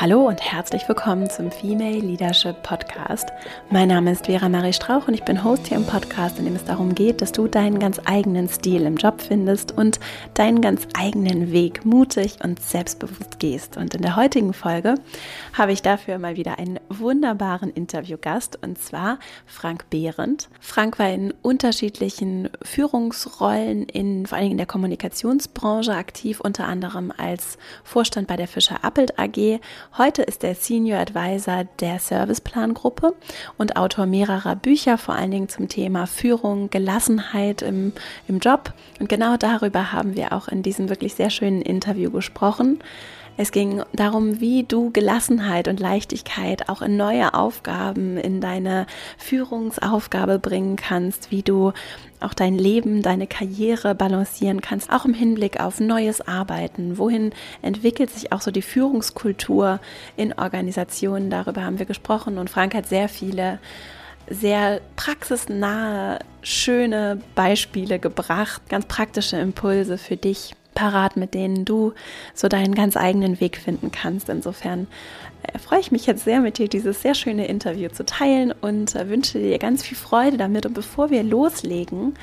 Hallo und herzlich willkommen zum Female Leadership Podcast. Mein Name ist Vera Marie Strauch und ich bin Host hier im Podcast, in dem es darum geht, dass du deinen ganz eigenen Stil im Job findest und deinen ganz eigenen Weg mutig und selbstbewusst gehst. Und in der heutigen Folge habe ich dafür mal wieder einen wunderbaren Interviewgast und zwar Frank Behrendt. Frank war in unterschiedlichen Führungsrollen in vor allen Dingen in der Kommunikationsbranche aktiv, unter anderem als Vorstand bei der Fischer Appelt AG Heute ist er Senior Advisor der Serviceplan-Gruppe und Autor mehrerer Bücher, vor allen Dingen zum Thema Führung, Gelassenheit im, im Job. Und genau darüber haben wir auch in diesem wirklich sehr schönen Interview gesprochen. Es ging darum, wie du Gelassenheit und Leichtigkeit auch in neue Aufgaben, in deine Führungsaufgabe bringen kannst, wie du auch dein Leben, deine Karriere balancieren kannst, auch im Hinblick auf neues Arbeiten. Wohin entwickelt sich auch so die Führungskultur in Organisationen? Darüber haben wir gesprochen und Frank hat sehr viele sehr praxisnahe, schöne Beispiele gebracht, ganz praktische Impulse für dich parat, mit denen du so deinen ganz eigenen Weg finden kannst. Insofern äh, freue ich mich jetzt sehr, mit dir dieses sehr schöne Interview zu teilen und äh, wünsche dir ganz viel Freude damit. Und bevor wir loslegen,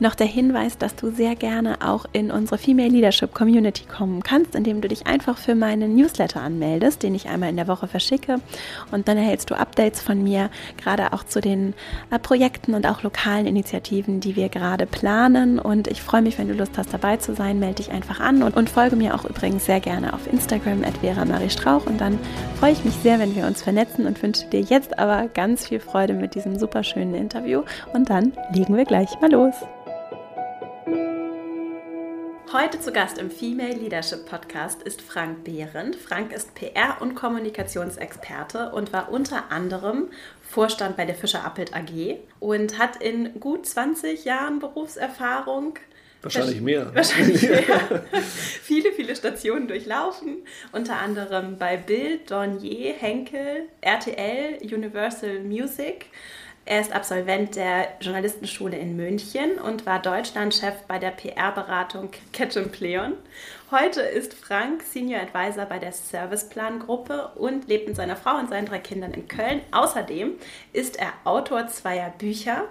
noch der Hinweis, dass du sehr gerne auch in unsere Female Leadership Community kommen kannst, indem du dich einfach für meinen Newsletter anmeldest, den ich einmal in der Woche verschicke. Und dann erhältst du Updates von mir, gerade auch zu den äh, Projekten und auch lokalen Initiativen, die wir gerade planen. Und ich freue mich, wenn du Lust hast, dabei zu sein. Melde dich einfach an und, und folge mir auch übrigens sehr gerne auf Instagram at Vera Marie Strauch. Und dann freue ich mich sehr, wenn wir uns vernetzen und wünsche dir jetzt aber ganz viel Freude mit diesem super schönen Interview. Und dann legen wir gleich mal los. Heute zu Gast im Female Leadership Podcast ist Frank Behrendt. Frank ist PR- und Kommunikationsexperte und war unter anderem Vorstand bei der Fischer Appelt AG und hat in gut 20 Jahren Berufserfahrung Wahrscheinlich mehr. Wahrscheinlich mehr. viele, viele Stationen durchlaufen. Unter anderem bei Bild, Dornier, Henkel, RTL, Universal Music er ist Absolvent der Journalistenschule in München und war Deutschlandchef bei der PR-Beratung Ketchum Pleon. Heute ist Frank Senior Advisor bei der Serviceplan-Gruppe und lebt mit seiner Frau und seinen drei Kindern in Köln. Außerdem ist er Autor zweier Bücher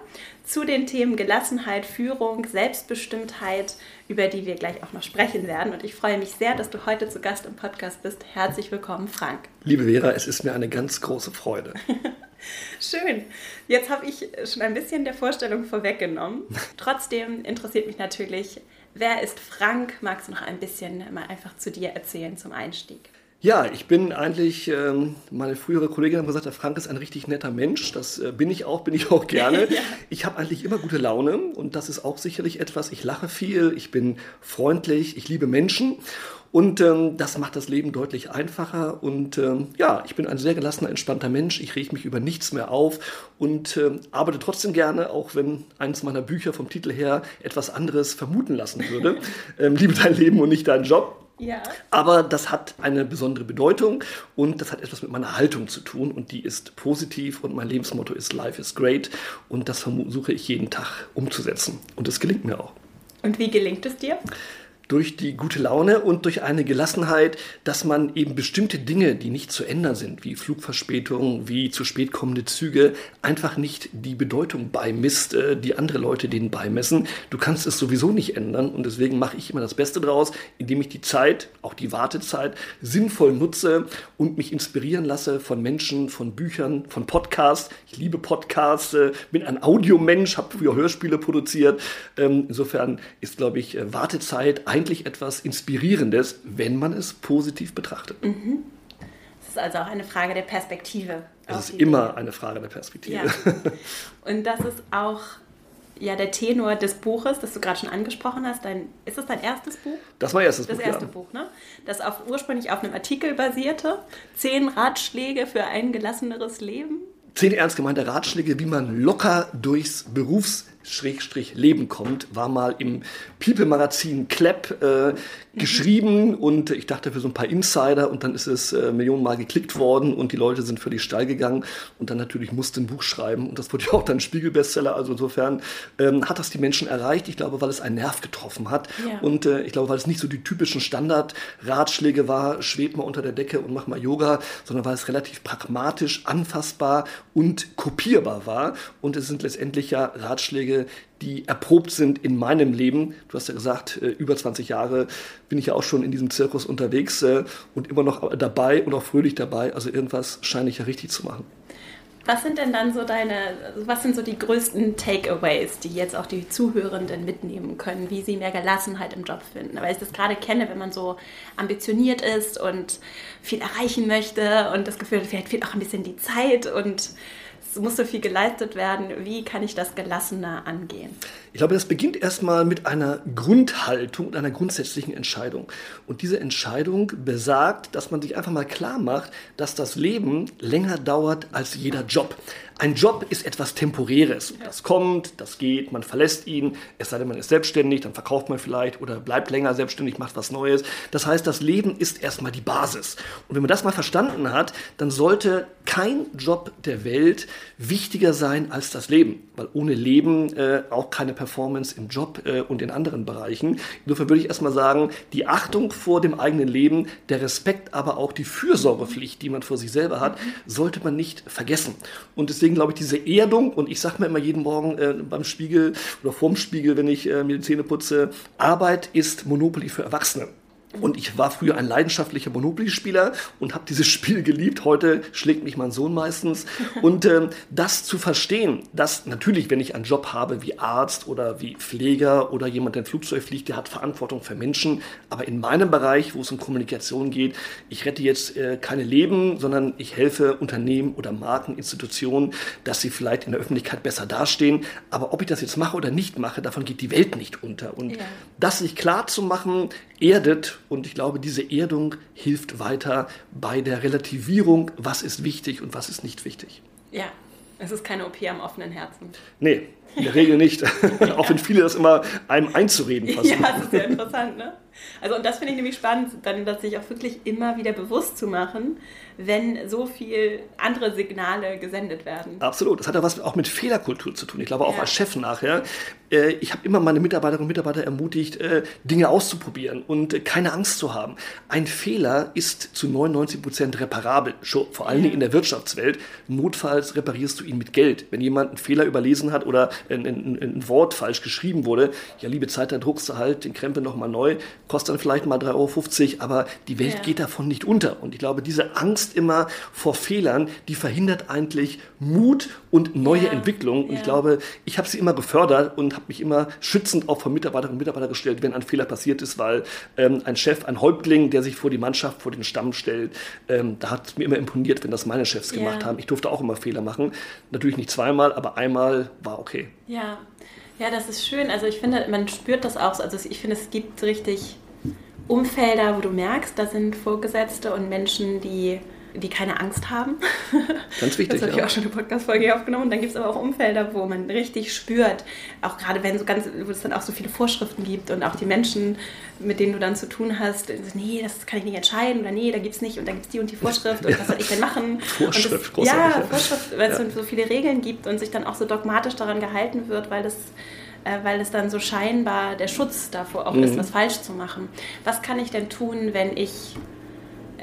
zu den Themen Gelassenheit, Führung, Selbstbestimmtheit, über die wir gleich auch noch sprechen werden. Und ich freue mich sehr, dass du heute zu Gast im Podcast bist. Herzlich willkommen, Frank. Liebe Vera, es ist mir eine ganz große Freude. Schön. Jetzt habe ich schon ein bisschen der Vorstellung vorweggenommen. Trotzdem interessiert mich natürlich, wer ist Frank? Magst du noch ein bisschen mal einfach zu dir erzählen zum Einstieg? Ja, ich bin eigentlich, ähm, meine frühere Kollegin hat gesagt, der Frank ist ein richtig netter Mensch. Das äh, bin ich auch, bin ich auch gerne. ja. Ich habe eigentlich immer gute Laune und das ist auch sicherlich etwas. Ich lache viel, ich bin freundlich, ich liebe Menschen und ähm, das macht das Leben deutlich einfacher. Und ähm, ja, ich bin ein sehr gelassener, entspannter Mensch. Ich reg mich über nichts mehr auf und ähm, arbeite trotzdem gerne, auch wenn eines meiner Bücher vom Titel her etwas anderes vermuten lassen würde. ähm, liebe dein Leben und nicht deinen Job. Ja. Aber das hat eine besondere Bedeutung und das hat etwas mit meiner Haltung zu tun und die ist positiv und mein Lebensmotto ist Life is great und das versuche ich jeden Tag umzusetzen und es gelingt mir auch. Und wie gelingt es dir? Durch die gute Laune und durch eine Gelassenheit, dass man eben bestimmte Dinge, die nicht zu ändern sind, wie Flugverspätungen, wie zu spät kommende Züge, einfach nicht die Bedeutung beimisst, äh, die andere Leute denen beimessen. Du kannst es sowieso nicht ändern und deswegen mache ich immer das Beste draus, indem ich die Zeit, auch die Wartezeit, sinnvoll nutze und mich inspirieren lasse von Menschen, von Büchern, von Podcasts. Ich liebe Podcasts, äh, bin ein Audiomensch, habe früher Hörspiele produziert. Ähm, insofern ist, glaube ich, äh, Wartezeit eigentlich etwas Inspirierendes, wenn man es positiv betrachtet. Mhm. Das ist also auch eine Frage der Perspektive. Es ist immer Dinge. eine Frage der Perspektive. Ja. Und das ist auch ja, der Tenor des Buches, das du gerade schon angesprochen hast. Dein, ist das dein erstes Buch? Das war erstes das Buch. Das erste ja. Buch, ne? Das auf, ursprünglich auf einem Artikel basierte. Zehn Ratschläge für ein gelasseneres Leben. zehn ernst gemeinte Ratschläge, wie man locker durchs Berufs Schrägstrich Leben kommt, war mal im People-Magazin Klepp äh, geschrieben und ich dachte für so ein paar Insider und dann ist es äh, Millionenmal geklickt worden und die Leute sind völlig steil gegangen und dann natürlich musste ein Buch schreiben und das wurde ja auch dann Spiegel-Bestseller, also insofern ähm, hat das die Menschen erreicht, ich glaube, weil es einen Nerv getroffen hat ja. und äh, ich glaube, weil es nicht so die typischen Standard-Ratschläge war, schweb mal unter der Decke und mach mal Yoga, sondern weil es relativ pragmatisch, anfassbar und kopierbar war und es sind letztendlich ja Ratschläge, die erprobt sind in meinem Leben. Du hast ja gesagt, äh, über 20 Jahre bin ich ja auch schon in diesem Zirkus unterwegs äh, und immer noch dabei und auch fröhlich dabei. Also irgendwas scheine ich ja richtig zu machen. Was sind denn dann so deine, was sind so die größten Takeaways, die jetzt auch die Zuhörenden mitnehmen können, wie sie mehr Gelassenheit im Job finden? Weil ich das gerade kenne, wenn man so ambitioniert ist und viel erreichen möchte und das Gefühl, vielleicht fehlt auch ein bisschen die Zeit und es muss so viel geleistet werden. Wie kann ich das gelassener angehen? Ich glaube, das beginnt erstmal mit einer Grundhaltung und einer grundsätzlichen Entscheidung. Und diese Entscheidung besagt, dass man sich einfach mal klar macht, dass das Leben länger dauert als jeder Job. Ein Job ist etwas Temporäres. Das kommt, das geht, man verlässt ihn, es sei denn, man ist selbstständig, dann verkauft man vielleicht oder bleibt länger selbstständig, macht was Neues. Das heißt, das Leben ist erstmal die Basis. Und wenn man das mal verstanden hat, dann sollte kein Job der Welt wichtiger sein als das Leben, weil ohne Leben äh, auch keine Performance im Job äh, und in anderen Bereichen. Insofern würde ich erstmal sagen, die Achtung vor dem eigenen Leben, der Respekt, aber auch die Fürsorgepflicht, die man vor sich selber hat, sollte man nicht vergessen. Und deswegen glaube ich, diese Erdung, und ich sage mir immer jeden Morgen äh, beim Spiegel oder vorm Spiegel, wenn ich äh, mir die Zähne putze, Arbeit ist Monopoly für Erwachsene. Und ich war früher ein leidenschaftlicher Monopoly-Spieler und habe dieses Spiel geliebt. Heute schlägt mich mein Sohn meistens. Und ähm, das zu verstehen, dass natürlich, wenn ich einen Job habe wie Arzt oder wie Pfleger oder jemand, der ein Flugzeug fliegt, der hat Verantwortung für Menschen. Aber in meinem Bereich, wo es um Kommunikation geht, ich rette jetzt äh, keine Leben, sondern ich helfe Unternehmen oder Marken, Institutionen, dass sie vielleicht in der Öffentlichkeit besser dastehen. Aber ob ich das jetzt mache oder nicht mache, davon geht die Welt nicht unter. Und ja. das sich klar zu machen, erdet und ich glaube, diese Erdung hilft weiter bei der Relativierung, was ist wichtig und was ist nicht wichtig. Ja, es ist keine OP am offenen Herzen. Nee, in der Regel nicht. Auch wenn viele das immer einem einzureden versuchen. Ja, das ist sehr interessant, ne? Also und das finde ich nämlich spannend, dann das sich auch wirklich immer wieder bewusst zu machen, wenn so viel andere Signale gesendet werden. Absolut. Das hat ja was auch mit Fehlerkultur zu tun. Ich glaube auch ja. als Chef nachher. Äh, ich habe immer meine Mitarbeiterinnen und Mitarbeiter ermutigt, äh, Dinge auszuprobieren und äh, keine Angst zu haben. Ein Fehler ist zu 99 Prozent reparabel, vor allen Dingen in der Wirtschaftswelt. Notfalls reparierst du ihn mit Geld. Wenn jemand einen Fehler überlesen hat oder ein, ein, ein Wort falsch geschrieben wurde, ja, liebe Zeit, da druckst du halt den Krempel nochmal neu, kostet dann vielleicht mal 3,50 Euro, aber die Welt ja. geht davon nicht unter. Und ich glaube, diese Angst immer vor Fehlern, die verhindert eigentlich Mut und neue ja. Entwicklung. Und ja. ich glaube, ich habe sie immer gefördert und habe mich immer schützend auch vor Mitarbeiterinnen und Mitarbeiter gestellt, wenn ein Fehler passiert ist, weil ähm, ein Chef, ein Häuptling, der sich vor die Mannschaft, vor den Stamm stellt, ähm, da hat es mir immer imponiert, wenn das meine Chefs gemacht haben. Ich durfte auch immer Fehler machen. Natürlich nicht zweimal, aber einmal war okay. Ja. Ja, das ist schön. Also ich finde, man spürt das auch. Also ich finde, es gibt richtig Umfelder, wo du merkst, da sind Vorgesetzte und Menschen, die, die keine Angst haben. Ganz wichtig. Das habe ich ja. auch schon eine Podcast-Folge aufgenommen. Und dann gibt es aber auch Umfelder, wo man richtig spürt, auch gerade wenn so ganz, wo es dann auch so viele Vorschriften gibt und auch die Menschen, mit denen du dann zu tun hast, nee, das kann ich nicht entscheiden oder nee, da gibt es nicht und da gibt es die und die Vorschrift und ja. was soll ich denn machen? Vorschrift, das, Ja, Vorschrift, weil es so viele Regeln gibt und sich dann auch so dogmatisch daran gehalten wird, weil das äh, weil es dann so scheinbar der Schutz davor auch mhm. ist, was falsch zu machen. Was kann ich denn tun, wenn ich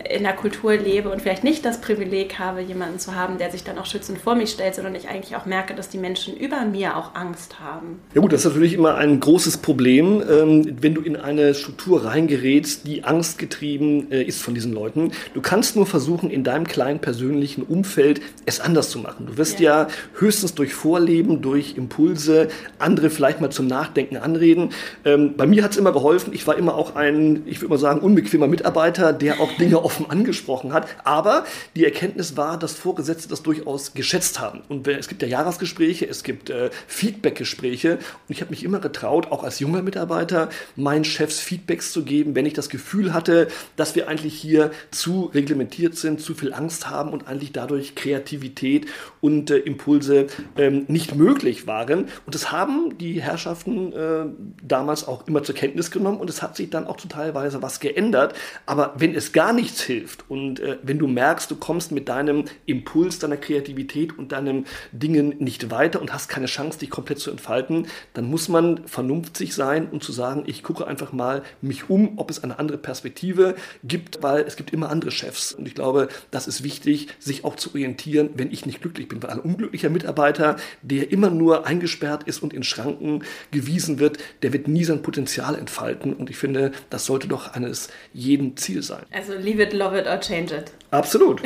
in der Kultur lebe und vielleicht nicht das Privileg habe, jemanden zu haben, der sich dann auch schützend vor mich stellt, sondern ich eigentlich auch merke, dass die Menschen über mir auch Angst haben. Ja gut, das ist natürlich immer ein großes Problem, ähm, wenn du in eine Struktur reingerätst, die angstgetrieben äh, ist von diesen Leuten. Du kannst nur versuchen, in deinem kleinen persönlichen Umfeld es anders zu machen. Du wirst ja, ja höchstens durch Vorleben, durch Impulse andere vielleicht mal zum Nachdenken anreden. Ähm, bei mir hat es immer geholfen. Ich war immer auch ein, ich würde mal sagen, unbequemer Mitarbeiter, der auch Dinge offen angesprochen hat. Aber die Erkenntnis war, dass Vorgesetzte das durchaus geschätzt haben. Und es gibt ja Jahresgespräche, es gibt äh, Feedbackgespräche. Und ich habe mich immer getraut, auch als junger Mitarbeiter, meinen Chefs Feedbacks zu geben, wenn ich das Gefühl hatte, dass wir eigentlich hier zu reglementiert sind, zu viel Angst haben und eigentlich dadurch Kreativität und äh, Impulse ähm, nicht möglich waren. Und das haben die Herrschaften äh, damals auch immer zur Kenntnis genommen und es hat sich dann auch zu teilweise was geändert. Aber wenn es gar nichts hilft und äh, wenn du merkst, du kommst mit deinem Impuls, deiner Kreativität und deinen Dingen nicht weiter und hast keine Chance, dich komplett zu entfalten, dann muss man vernünftig sein und zu sagen, ich gucke einfach mal mich um, ob es eine andere Perspektive gibt, weil es gibt immer andere Chefs. Und ich glaube, das ist wichtig, sich auch zu orientieren, wenn ich nicht glücklich bin. Weil ein unglücklicher Mitarbeiter, der immer nur eingesperrt ist und in Schranken gewiesen wird, der wird nie sein Potenzial entfalten. Und ich finde, das sollte doch eines jeden Ziel sein. Also leave it, love it or change it. Absolut.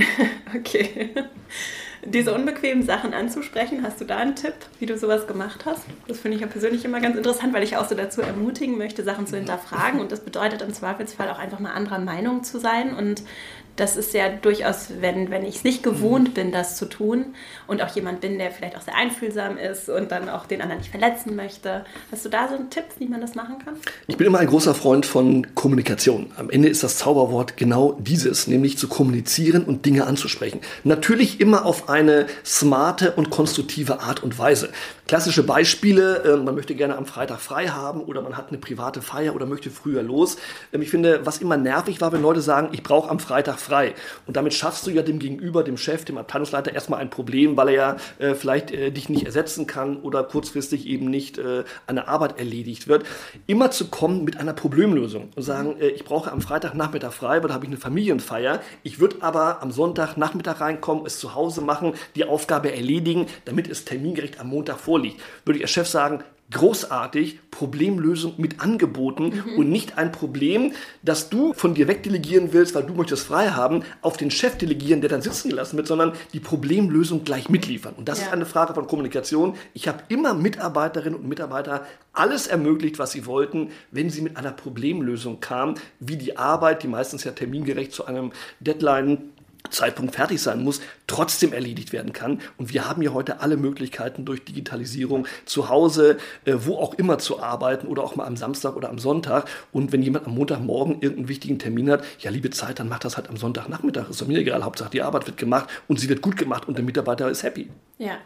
okay. Diese unbequemen Sachen anzusprechen, hast du da einen Tipp, wie du sowas gemacht hast? Das finde ich ja persönlich immer ganz interessant, weil ich auch so dazu ermutigen möchte, Sachen zu hinterfragen. Und das bedeutet im Zweifelsfall auch einfach mal anderer Meinung zu sein und das ist ja durchaus, wenn, wenn ich es nicht gewohnt bin, das zu tun und auch jemand bin, der vielleicht auch sehr einfühlsam ist und dann auch den anderen nicht verletzen möchte. Hast du da so einen Tipp, wie man das machen kann? Ich bin immer ein großer Freund von Kommunikation. Am Ende ist das Zauberwort genau dieses, nämlich zu kommunizieren und Dinge anzusprechen. Natürlich immer auf eine smarte und konstruktive Art und Weise. Klassische Beispiele, äh, man möchte gerne am Freitag frei haben oder man hat eine private Feier oder möchte früher los. Ähm, ich finde, was immer nervig war, wenn Leute sagen, ich brauche am Freitag frei. Und damit schaffst du ja dem Gegenüber, dem Chef, dem Abteilungsleiter erstmal ein Problem, weil er ja äh, vielleicht äh, dich nicht ersetzen kann oder kurzfristig eben nicht äh, eine Arbeit erledigt wird. Immer zu kommen mit einer Problemlösung und sagen, äh, ich brauche am Freitagnachmittag frei, weil da habe ich eine Familienfeier. Ich würde aber am Sonntagnachmittag reinkommen, es zu Hause machen, die Aufgabe erledigen, damit es termingerecht am Montag vor vorliegt, würde Ihr Chef sagen, großartig, Problemlösung mit angeboten mhm. und nicht ein Problem, das du von dir wegdelegieren willst, weil du möchtest frei haben, auf den Chef delegieren, der dann sitzen gelassen wird, sondern die Problemlösung gleich mitliefern. Und das ja. ist eine Frage von Kommunikation. Ich habe immer Mitarbeiterinnen und Mitarbeiter alles ermöglicht, was sie wollten, wenn sie mit einer Problemlösung kamen, wie die Arbeit, die meistens ja termingerecht zu einem Deadline Zeitpunkt fertig sein muss, trotzdem erledigt werden kann. Und wir haben ja heute alle Möglichkeiten durch Digitalisierung zu Hause, äh, wo auch immer zu arbeiten oder auch mal am Samstag oder am Sonntag. Und wenn jemand am Montagmorgen irgendeinen wichtigen Termin hat, ja, liebe Zeit, dann macht das halt am Sonntagnachmittag. Ist doch mir egal. Hauptsache die Arbeit wird gemacht und sie wird gut gemacht und der Mitarbeiter ist happy. Ja.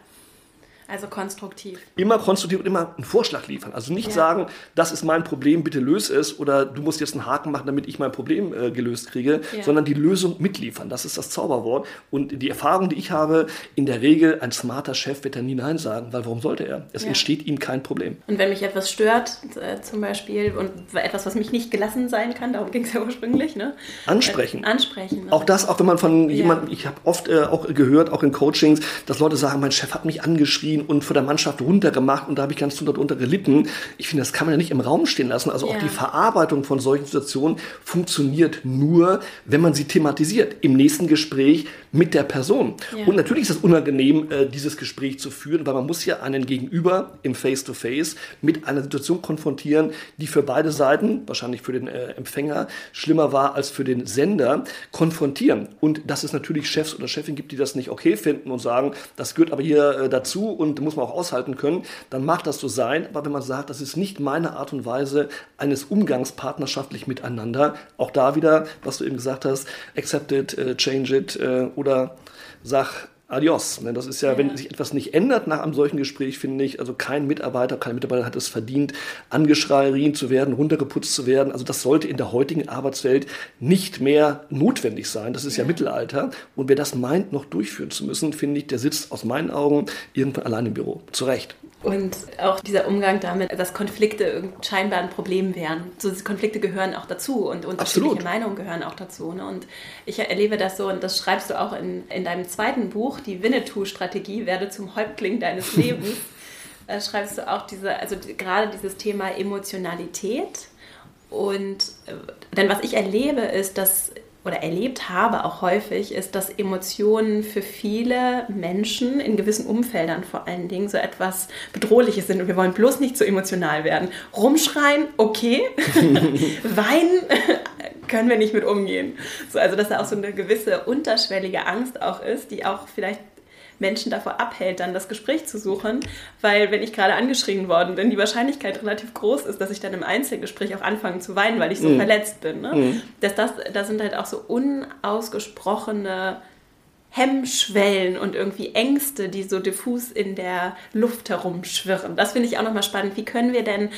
Also konstruktiv. Immer konstruktiv und immer einen Vorschlag liefern. Also nicht ja. sagen, das ist mein Problem, bitte löse es oder du musst jetzt einen Haken machen, damit ich mein Problem äh, gelöst kriege, ja. sondern die Lösung mitliefern. Das ist das Zauberwort. Und die Erfahrung, die ich habe, in der Regel, ein smarter Chef wird da nie Nein sagen, weil warum sollte er? Es ja. entsteht ihm kein Problem. Und wenn mich etwas stört, äh, zum Beispiel, und etwas, was mich nicht gelassen sein kann, darum ging es ja ursprünglich, ne? Ansprechen. Äh, ansprechen. Ne? Auch das, auch wenn man von jemandem, ich habe oft äh, auch gehört, auch in Coachings, dass Leute sagen, mein Chef hat mich angeschrien ihn und vor der Mannschaft runtergemacht und da habe ich ganz darunter gelitten. Ich finde, das kann man ja nicht im Raum stehen lassen. Also ja. auch die Verarbeitung von solchen Situationen funktioniert nur, wenn man sie thematisiert im nächsten Gespräch mit der Person. Ja. Und natürlich ist es unangenehm, äh, dieses Gespräch zu führen, weil man muss ja einen Gegenüber im Face-to-Face -face mit einer Situation konfrontieren, die für beide Seiten, wahrscheinlich für den äh, Empfänger, schlimmer war als für den Sender, konfrontieren. Und dass es natürlich Chefs oder Chefin gibt, die das nicht okay finden und sagen, das gehört aber hier äh, dazu und muss man auch aushalten können, dann mag das so sein. Aber wenn man sagt, das ist nicht meine Art und Weise eines Umgangs partnerschaftlich miteinander, auch da wieder, was du eben gesagt hast, accept it, uh, change it uh, oder sag Adios. Ne, das ist ja, ja, wenn sich etwas nicht ändert nach einem solchen Gespräch, finde ich, also kein Mitarbeiter, keine Mitarbeiter hat es verdient, angeschrien zu werden, runtergeputzt zu werden. Also das sollte in der heutigen Arbeitswelt nicht mehr notwendig sein. Das ist ja, ja Mittelalter. Und wer das meint, noch durchführen zu müssen, finde ich, der sitzt aus meinen Augen irgendwann allein im Büro. Zu Recht. Und auch dieser Umgang damit, dass Konflikte scheinbar ein Problem wären. So, Konflikte gehören auch dazu und unterschiedliche Absolut. Meinungen gehören auch dazu. Ne? Und ich erlebe das so, und das schreibst du auch in, in deinem zweiten Buch, die Winnetou-Strategie, werde zum Häuptling deines Lebens. da schreibst du auch diese, also die, gerade dieses Thema Emotionalität. Und äh, denn was ich erlebe, ist, dass oder erlebt habe, auch häufig, ist, dass Emotionen für viele Menschen in gewissen Umfeldern vor allen Dingen so etwas Bedrohliches sind und wir wollen bloß nicht so emotional werden. Rumschreien, okay. Weinen können wir nicht mit umgehen. So, also dass da auch so eine gewisse unterschwellige Angst auch ist, die auch vielleicht Menschen davor abhält, dann das Gespräch zu suchen, weil wenn ich gerade angeschrien worden bin, die Wahrscheinlichkeit relativ groß ist, dass ich dann im Einzelgespräch auch anfange zu weinen, weil ich so mhm. verletzt bin. Ne? Mhm. Dass das, das sind halt auch so unausgesprochene Hemmschwellen und irgendwie Ängste, die so diffus in der Luft herumschwirren. Das finde ich auch nochmal spannend. Wie können wir denn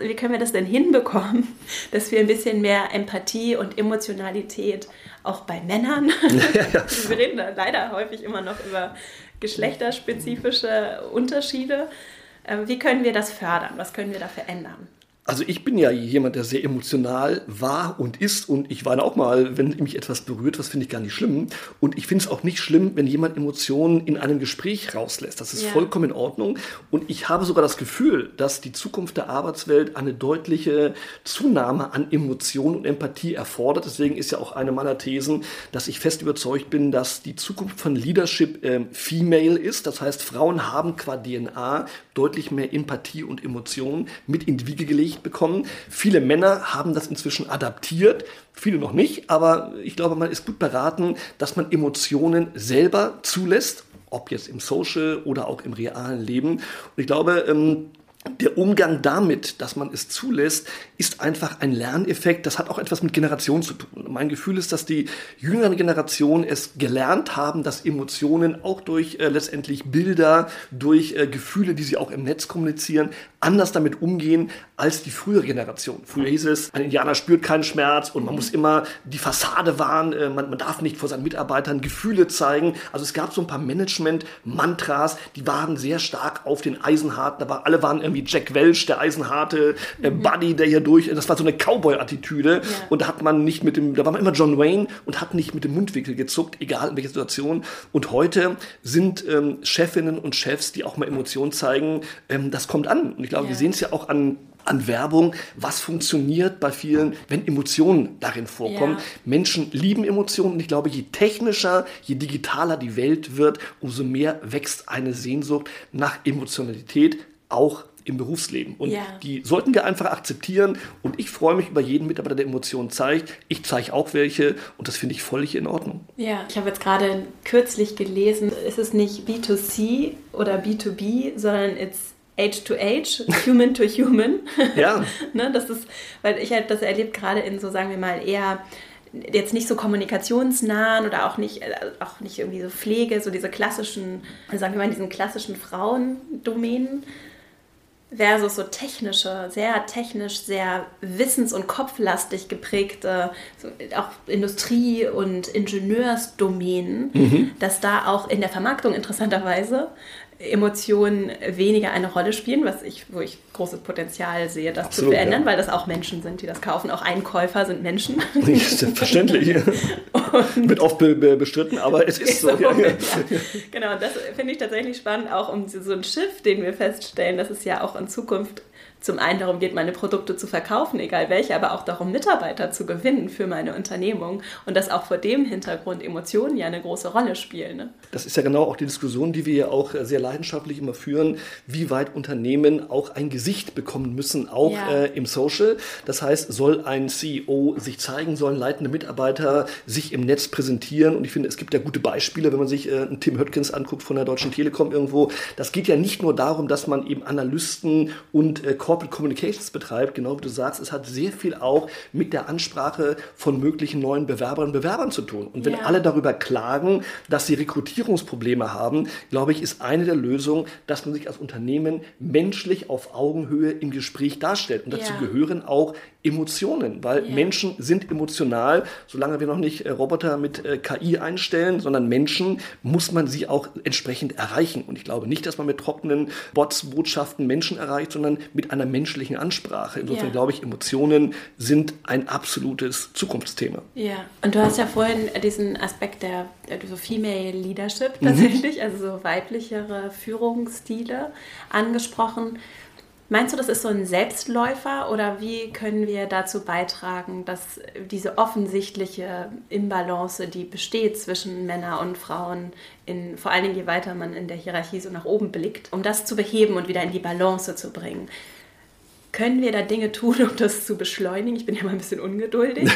wie können wir das denn hinbekommen, dass wir ein bisschen mehr Empathie und Emotionalität auch bei Männern. Ja. Wir reden da leider häufig immer noch über geschlechterspezifische Unterschiede. Äh, wie können wir das fördern? Was können wir da verändern? Also ich bin ja jemand, der sehr emotional war und ist und ich weine auch mal, wenn mich etwas berührt, was finde ich gar nicht schlimm. Und ich finde es auch nicht schlimm, wenn jemand Emotionen in einem Gespräch rauslässt. Das ist ja. vollkommen in Ordnung. Und ich habe sogar das Gefühl, dass die Zukunft der Arbeitswelt eine deutliche Zunahme an Emotionen und Empathie erfordert. Deswegen ist ja auch eine meiner Thesen, dass ich fest überzeugt bin, dass die Zukunft von Leadership äh, female ist. Das heißt, Frauen haben qua DNA deutlich mehr Empathie und Emotionen mit in die Wiege gelegt Licht bekommen. Viele Männer haben das inzwischen adaptiert, viele noch nicht, aber ich glaube, man ist gut beraten, dass man Emotionen selber zulässt, ob jetzt im Social oder auch im realen Leben. Und ich glaube, ähm, der Umgang damit, dass man es zulässt, ist einfach ein Lerneffekt. Das hat auch etwas mit Generation zu tun. Mein Gefühl ist, dass die jüngeren Generationen es gelernt haben, dass Emotionen auch durch äh, letztendlich Bilder, durch äh, Gefühle, die sie auch im Netz kommunizieren, anders damit umgehen als die frühere Generation. Früher hieß es, ein Indianer spürt keinen Schmerz und man muss immer die Fassade wahren, äh, man, man darf nicht vor seinen Mitarbeitern Gefühle zeigen. Also es gab so ein paar Management-Mantras, die waren sehr stark auf den Eisenharten, aber alle waren irgendwie Jack Welch, der eisenharte äh, mhm. Buddy, der hier durch, das war so eine Cowboy-Attitüde ja. und da hat man nicht mit dem, da war man immer John Wayne und hat nicht mit dem Mundwinkel gezuckt, egal in welcher Situation. Und heute sind ähm, Chefinnen und Chefs, die auch mal Emotionen zeigen, ähm, das kommt an. Und ich glaube, ja. wir sehen es ja auch an an Werbung, was funktioniert bei vielen, wenn Emotionen darin vorkommen. Ja. Menschen lieben Emotionen und ich glaube, je technischer, je digitaler die Welt wird, umso mehr wächst eine Sehnsucht nach Emotionalität, auch im Berufsleben. Und ja. die sollten wir einfach akzeptieren. Und ich freue mich über jeden Mitarbeiter, der Emotionen zeigt. Ich zeige auch welche und das finde ich völlig in Ordnung. Ja, ich habe jetzt gerade kürzlich gelesen, es ist nicht B2C oder B2B, sondern it's Age to Age, Human to Human. Ja. ne, das ist, weil ich halt das erlebt gerade in so, sagen wir mal, eher jetzt nicht so kommunikationsnahen oder auch nicht, äh, auch nicht irgendwie so Pflege, so diese klassischen, sagen wir mal, diesen klassischen Frauendomänen, versus so technische, sehr technisch, sehr wissens- und kopflastig geprägte, so auch Industrie- und Ingenieursdomänen, mhm. dass da auch in der Vermarktung interessanterweise Emotionen weniger eine Rolle spielen, was ich, wo ich großes Potenzial sehe, das Absolut, zu verändern, ja. weil das auch Menschen sind, die das kaufen. Auch Einkäufer sind Menschen. Selbstverständlich. Wird oft be be bestritten, aber es ist so. so ja. Ja. Genau, das finde ich tatsächlich spannend, auch um so ein Schiff, den wir feststellen, dass es ja auch in Zukunft zum einen darum geht, meine Produkte zu verkaufen, egal welche, aber auch darum, Mitarbeiter zu gewinnen für meine Unternehmung und dass auch vor dem Hintergrund Emotionen ja eine große Rolle spielen. Ne? Das ist ja genau auch die Diskussion, die wir ja auch sehr leidenschaftlich immer führen, wie weit Unternehmen auch ein Gesicht bekommen müssen, auch ja. äh, im Social. Das heißt, soll ein CEO sich zeigen, sollen leitende Mitarbeiter sich im Netz präsentieren und ich finde, es gibt ja gute Beispiele, wenn man sich äh, einen Tim Höttgens anguckt von der Deutschen Telekom irgendwo. Das geht ja nicht nur darum, dass man eben Analysten und äh, Corporate Communications betreibt, genau wie du sagst, es hat sehr viel auch mit der Ansprache von möglichen neuen Bewerberinnen und Bewerbern zu tun. Und wenn ja. alle darüber klagen, dass sie Rekrutierungsprobleme haben, glaube ich, ist eine der Lösungen, dass man sich als Unternehmen menschlich auf Augenhöhe im Gespräch darstellt. Und dazu ja. gehören auch Emotionen, weil ja. Menschen sind emotional. Solange wir noch nicht äh, Roboter mit äh, KI einstellen, sondern Menschen, muss man sie auch entsprechend erreichen. Und ich glaube nicht, dass man mit trockenen Bots, Botschaften Menschen erreicht, sondern mit einer menschlichen Ansprache. Insofern ja. glaube ich, Emotionen sind ein absolutes Zukunftsthema. Ja, und du hast ja vorhin diesen Aspekt der, der so Female Leadership mhm. tatsächlich, mhm. also so weiblichere Führungsstile angesprochen. Meinst du, das ist so ein Selbstläufer oder wie können wir dazu beitragen, dass diese offensichtliche Imbalance, die besteht zwischen Männern und Frauen, in, vor allen Dingen je weiter man in der Hierarchie so nach oben blickt, um das zu beheben und wieder in die Balance zu bringen? Können wir da Dinge tun, um das zu beschleunigen? Ich bin ja mal ein bisschen ungeduldig.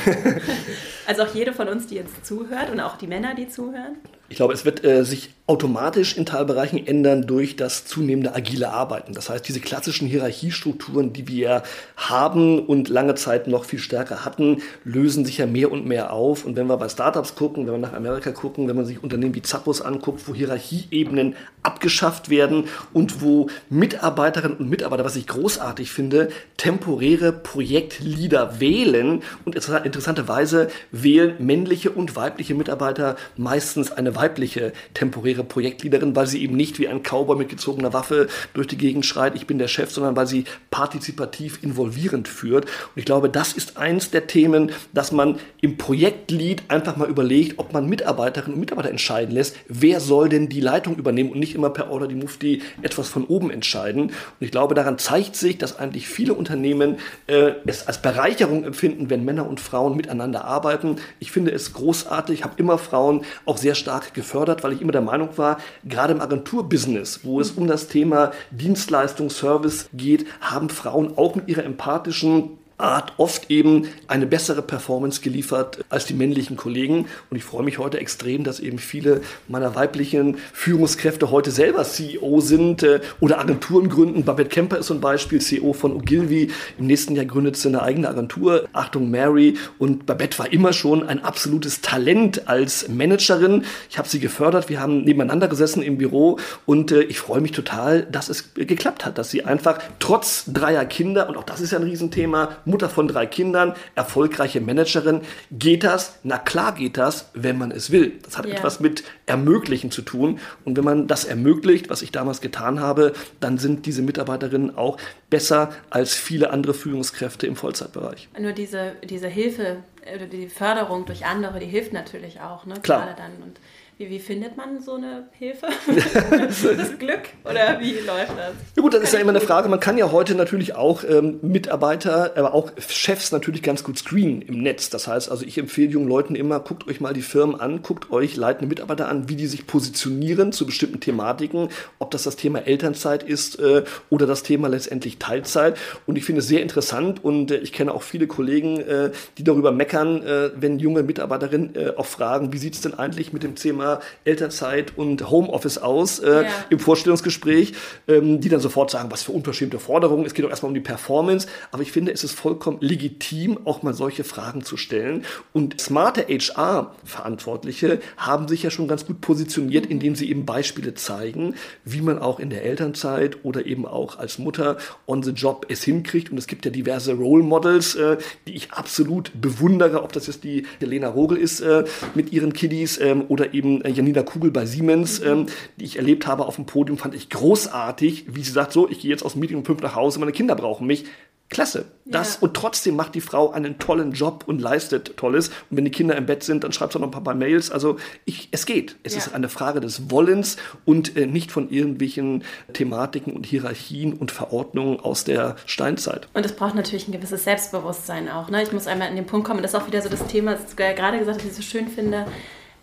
also auch jede von uns, die jetzt zuhört und auch die Männer, die zuhören. Ich glaube, es wird äh, sich automatisch in Teilbereichen ändern durch das zunehmende agile Arbeiten. Das heißt, diese klassischen Hierarchiestrukturen, die wir haben und lange Zeit noch viel stärker hatten, lösen sich ja mehr und mehr auf. Und wenn wir bei Startups gucken, wenn wir nach Amerika gucken, wenn man sich Unternehmen wie Zappos anguckt, wo Hierarchieebenen abgeschafft werden und wo Mitarbeiterinnen und Mitarbeiter, was ich großartig finde, temporäre Projektleader wählen und interessanterweise wählen männliche und weibliche Mitarbeiter meistens eine weibliche temporäre Projektleaderin, weil sie eben nicht wie ein Cowboy mit gezogener Waffe durch die Gegend schreit, ich bin der Chef, sondern weil sie partizipativ involvierend führt. Und ich glaube, das ist eins der Themen, dass man im Projektlead einfach mal überlegt, ob man Mitarbeiterinnen und Mitarbeiter entscheiden lässt, wer soll denn die Leitung übernehmen und nicht immer per Order die Mufti etwas von oben entscheiden. Und ich glaube, daran zeigt sich, dass eigentlich viele Unternehmen äh, es als Bereicherung empfinden, wenn Männer und Frauen miteinander arbeiten. Ich finde es großartig, habe immer Frauen auch sehr stark gefördert, weil ich immer der Meinung war, gerade im Agenturbusiness, wo es um das Thema Dienstleistung, Service geht, haben Frauen auch mit ihrer empathischen Art oft eben eine bessere Performance geliefert als die männlichen Kollegen. Und ich freue mich heute extrem, dass eben viele meiner weiblichen Führungskräfte heute selber CEO sind äh, oder Agenturen gründen. Babette Kemper ist zum Beispiel CEO von Ogilvy. Im nächsten Jahr gründet sie eine eigene Agentur. Achtung, Mary. Und Babette war immer schon ein absolutes Talent als Managerin. Ich habe sie gefördert. Wir haben nebeneinander gesessen im Büro und äh, ich freue mich total, dass es geklappt hat, dass sie einfach trotz dreier Kinder, und auch das ist ja ein Riesenthema, Mutter von drei Kindern, erfolgreiche Managerin. Geht das? Na klar geht das, wenn man es will. Das hat ja. etwas mit Ermöglichen zu tun. Und wenn man das ermöglicht, was ich damals getan habe, dann sind diese Mitarbeiterinnen auch besser als viele andere Führungskräfte im Vollzeitbereich. Nur diese, diese Hilfe, oder die Förderung durch andere, die hilft natürlich auch. Ne? Klar. Gerade dann. Und wie, wie findet man so eine Hilfe? das Glück oder wie läuft das? Ja gut, das ist ja immer eine Frage. Man kann ja heute natürlich auch ähm, Mitarbeiter, aber auch Chefs natürlich ganz gut screenen im Netz. Das heißt also, ich empfehle jungen Leuten immer, guckt euch mal die Firmen an, guckt euch leitende Mitarbeiter an, wie die sich positionieren zu bestimmten Thematiken, ob das das Thema Elternzeit ist äh, oder das Thema letztendlich Teilzeit. Und ich finde es sehr interessant und äh, ich kenne auch viele Kollegen, äh, die darüber meckern, äh, wenn junge Mitarbeiterinnen äh, auch fragen, wie sieht es denn eigentlich mit dem Thema Thema Elternzeit und Homeoffice aus äh, ja. im Vorstellungsgespräch, ähm, die dann sofort sagen, was für unverschämte Forderungen. Es geht doch erstmal um die Performance. Aber ich finde, es ist vollkommen legitim, auch mal solche Fragen zu stellen. Und smarte HR-Verantwortliche haben sich ja schon ganz gut positioniert, indem sie eben Beispiele zeigen, wie man auch in der Elternzeit oder eben auch als Mutter on the job es hinkriegt. Und es gibt ja diverse Role Models, äh, die ich absolut bewundere, ob das jetzt die Helena Rogel ist äh, mit ihren Kiddies ähm, oder eben äh, Janina Kugel bei Siemens, mhm. ähm, die ich erlebt habe auf dem Podium, fand ich großartig, wie sie sagt, so, ich gehe jetzt aus dem Meeting um fünf nach Hause, meine Kinder brauchen mich. Klasse. Das ja. und trotzdem macht die Frau einen tollen Job und leistet Tolles. Und wenn die Kinder im Bett sind, dann schreibt sie noch ein paar, paar Mails. Also ich, es geht. Es ja. ist eine Frage des Wollens und äh, nicht von irgendwelchen Thematiken und Hierarchien und Verordnungen aus der Steinzeit. Und es braucht natürlich ein gewisses Selbstbewusstsein auch. Ne? Ich muss einmal an den Punkt kommen, das ist auch wieder so das Thema, das du gerade gesagt hast, was ich so schön finde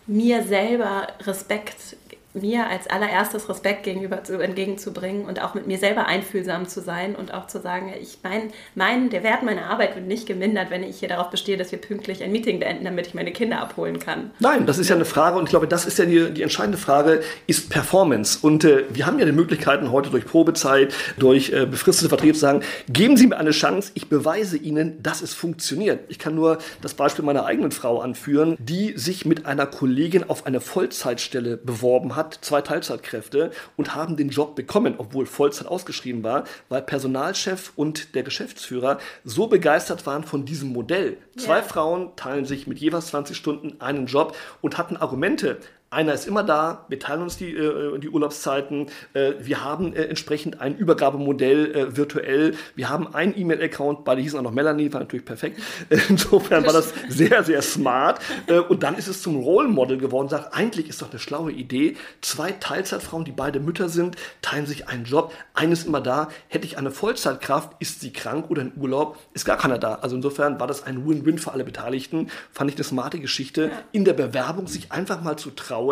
mir selber Respekt mir als allererstes Respekt gegenüber zu, entgegenzubringen und auch mit mir selber einfühlsam zu sein und auch zu sagen, ich mein, mein, der Wert meiner Arbeit wird nicht gemindert, wenn ich hier darauf bestehe, dass wir pünktlich ein Meeting beenden, damit ich meine Kinder abholen kann. Nein, das ist ja eine Frage und ich glaube, das ist ja die, die entscheidende Frage, ist Performance. Und äh, wir haben ja die Möglichkeiten heute durch Probezeit, durch äh, befristete Verträge zu sagen, geben Sie mir eine Chance, ich beweise Ihnen, dass es funktioniert. Ich kann nur das Beispiel meiner eigenen Frau anführen, die sich mit einer Kollegin auf eine Vollzeitstelle beworben hat hat zwei Teilzeitkräfte und haben den Job bekommen, obwohl Vollzeit ausgeschrieben war, weil Personalchef und der Geschäftsführer so begeistert waren von diesem Modell. Zwei ja. Frauen teilen sich mit jeweils 20 Stunden einen Job und hatten Argumente einer ist immer da, wir teilen uns die, äh, die Urlaubszeiten, äh, wir haben äh, entsprechend ein Übergabemodell äh, virtuell, wir haben einen E-Mail-Account, beide hießen auch noch Melanie, war natürlich perfekt. Insofern war das sehr, sehr smart. Äh, und dann ist es zum Role Model geworden, sagt, eigentlich ist doch eine schlaue Idee, zwei Teilzeitfrauen, die beide Mütter sind, teilen sich einen Job, eines immer da, hätte ich eine Vollzeitkraft, ist sie krank oder in Urlaub, ist gar keiner da. Also insofern war das ein Win-Win für alle Beteiligten, fand ich eine smarte Geschichte, in der Bewerbung sich einfach mal zu trauen,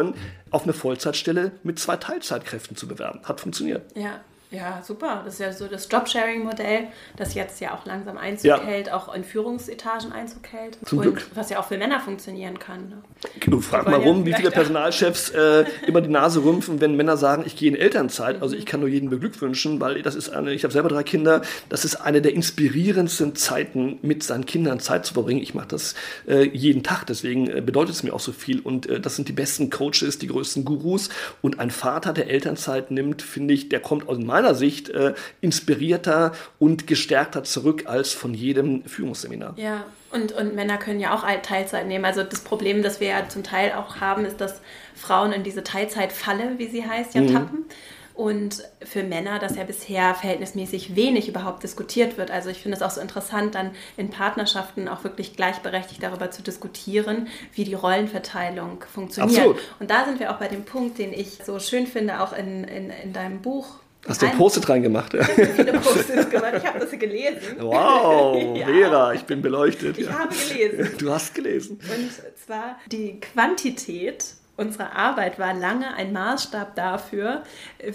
auf eine Vollzeitstelle mit zwei Teilzeitkräften zu bewerben. Hat funktioniert. Ja. Ja, super. Das ist ja so das Jobsharing-Modell, das jetzt ja auch langsam Einzug ja. hält, auch in Führungsetagen Einzug hält. Zum und Glück. was ja auch für Männer funktionieren kann. Ne? Du frag mal rum, wie viele Personalchefs äh, immer die Nase rümpfen, wenn Männer sagen, ich gehe in Elternzeit. Also ich kann nur jeden beglückwünschen, weil das ist eine, ich habe selber drei Kinder, das ist eine der inspirierendsten Zeiten, mit seinen Kindern Zeit zu verbringen. Ich mache das äh, jeden Tag, deswegen äh, bedeutet es mir auch so viel. Und äh, das sind die besten Coaches, die größten Gurus. Und ein Vater, der Elternzeit nimmt, finde ich, der kommt aus meinem meiner Sicht äh, inspirierter und gestärkter zurück als von jedem Führungsseminar. Ja, und, und Männer können ja auch Teilzeit nehmen. Also das Problem, das wir ja zum Teil auch haben, ist, dass Frauen in diese Teilzeitfalle, wie sie heißt, ja mhm. tappen. Und für Männer, dass ja bisher verhältnismäßig wenig überhaupt diskutiert wird. Also ich finde es auch so interessant, dann in Partnerschaften auch wirklich gleichberechtigt darüber zu diskutieren, wie die Rollenverteilung funktioniert. Absolut. Und da sind wir auch bei dem Punkt, den ich so schön finde, auch in, in, in deinem Buch Hast du ein Post-it reingemacht? Ich habe viele Post-its gemacht. Ich habe das gelesen. Wow, ja. Vera, ich bin beleuchtet. Ich ja. habe gelesen. Du hast gelesen. Und zwar die Quantität unserer Arbeit war lange ein Maßstab dafür,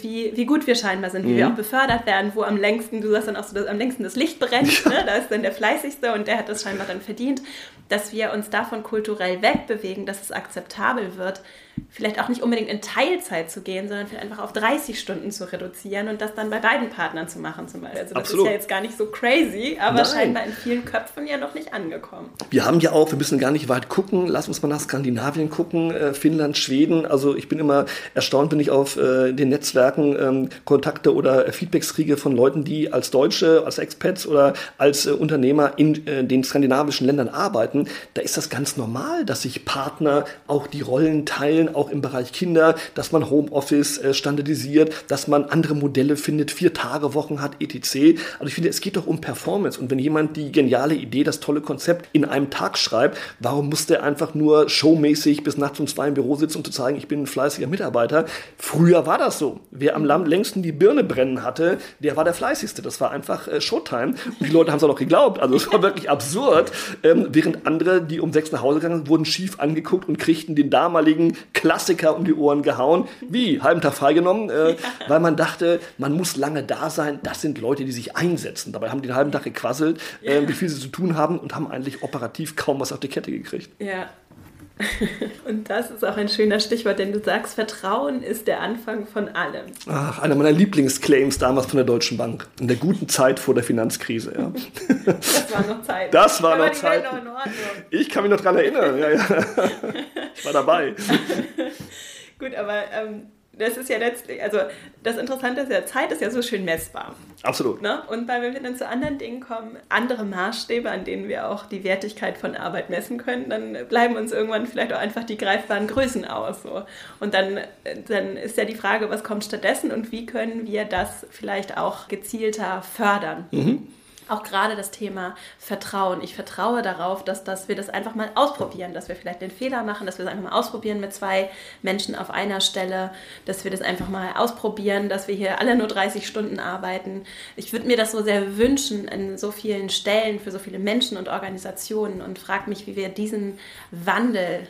wie, wie gut wir scheinbar sind, wie mhm. wir auch befördert werden, wo am längsten, du sagst dann auch so, dass am längsten das Licht brennt, ja. ne? da ist dann der Fleißigste und der hat das scheinbar dann verdient, dass wir uns davon kulturell wegbewegen, dass es akzeptabel wird, vielleicht auch nicht unbedingt in Teilzeit zu gehen, sondern vielleicht einfach auf 30 Stunden zu reduzieren und das dann bei beiden Partnern zu machen zum Beispiel. Also das Absolut. ist ja jetzt gar nicht so crazy, aber Nein. scheinbar in vielen Köpfen ja noch nicht angekommen. Wir haben ja auch, wir müssen gar nicht weit gucken, lass uns mal nach Skandinavien gucken, äh, Finnland, Schweden. Also ich bin immer erstaunt, wenn ich auf äh, den Netzwerken ähm, Kontakte oder Feedbacks kriege von Leuten, die als Deutsche, als Expats oder als äh, Unternehmer in äh, den skandinavischen Ländern arbeiten. Da ist das ganz normal, dass sich Partner auch die Rollen teilen entwickeln, auch im Bereich Kinder, dass man Homeoffice äh, standardisiert, dass man andere Modelle findet, vier Tage Wochen hat, etc. Also ich finde, es geht doch um Performance. Und wenn jemand die geniale Idee, das tolle Konzept in einem Tag schreibt, warum muss der einfach nur showmäßig bis nachts um zwei im Büro sitzen, um zu zeigen, ich bin ein fleißiger Mitarbeiter? Früher war das so. Wer am längsten die Birne brennen hatte, der war der fleißigste. Das war einfach äh, Showtime. Und die Leute haben es auch noch geglaubt. Also es war wirklich absurd. Ähm, während andere, die um sechs nach Hause gegangen sind, wurden schief angeguckt und kriegten den damaligen Klassiker um die Ohren gehauen. Wie? Halben Tag freigenommen, äh, ja. weil man dachte, man muss lange da sein. Das sind Leute, die sich einsetzen. Dabei haben die den halben Tag gequasselt, äh, ja. wie viel sie zu tun haben und haben eigentlich operativ kaum was auf die Kette gekriegt. Ja, Und das ist auch ein schöner Stichwort, denn du sagst, Vertrauen ist der Anfang von allem. Ach, einer meiner Lieblingsclaims damals von der Deutschen Bank. In der guten Zeit vor der Finanzkrise. Ja. Das war noch Zeit. Das war noch Zeit. Ich kann mich noch daran erinnern. Ja, ja. Ich war dabei. Gut, aber ähm, das ist ja letztlich, also das Interessante ist ja, Zeit ist ja so schön messbar. Absolut. Ne? Und weil wir dann zu anderen Dingen kommen, andere Maßstäbe, an denen wir auch die Wertigkeit von Arbeit messen können, dann bleiben uns irgendwann vielleicht auch einfach die greifbaren Größen aus. So. Und dann, dann ist ja die Frage, was kommt stattdessen und wie können wir das vielleicht auch gezielter fördern. Mhm auch gerade das Thema Vertrauen. Ich vertraue darauf, dass, dass wir das einfach mal ausprobieren, dass wir vielleicht den Fehler machen, dass wir es einfach mal ausprobieren mit zwei Menschen auf einer Stelle, dass wir das einfach mal ausprobieren, dass wir hier alle nur 30 Stunden arbeiten. Ich würde mir das so sehr wünschen in so vielen Stellen für so viele Menschen und Organisationen und frage mich, wie wir diesen Wandel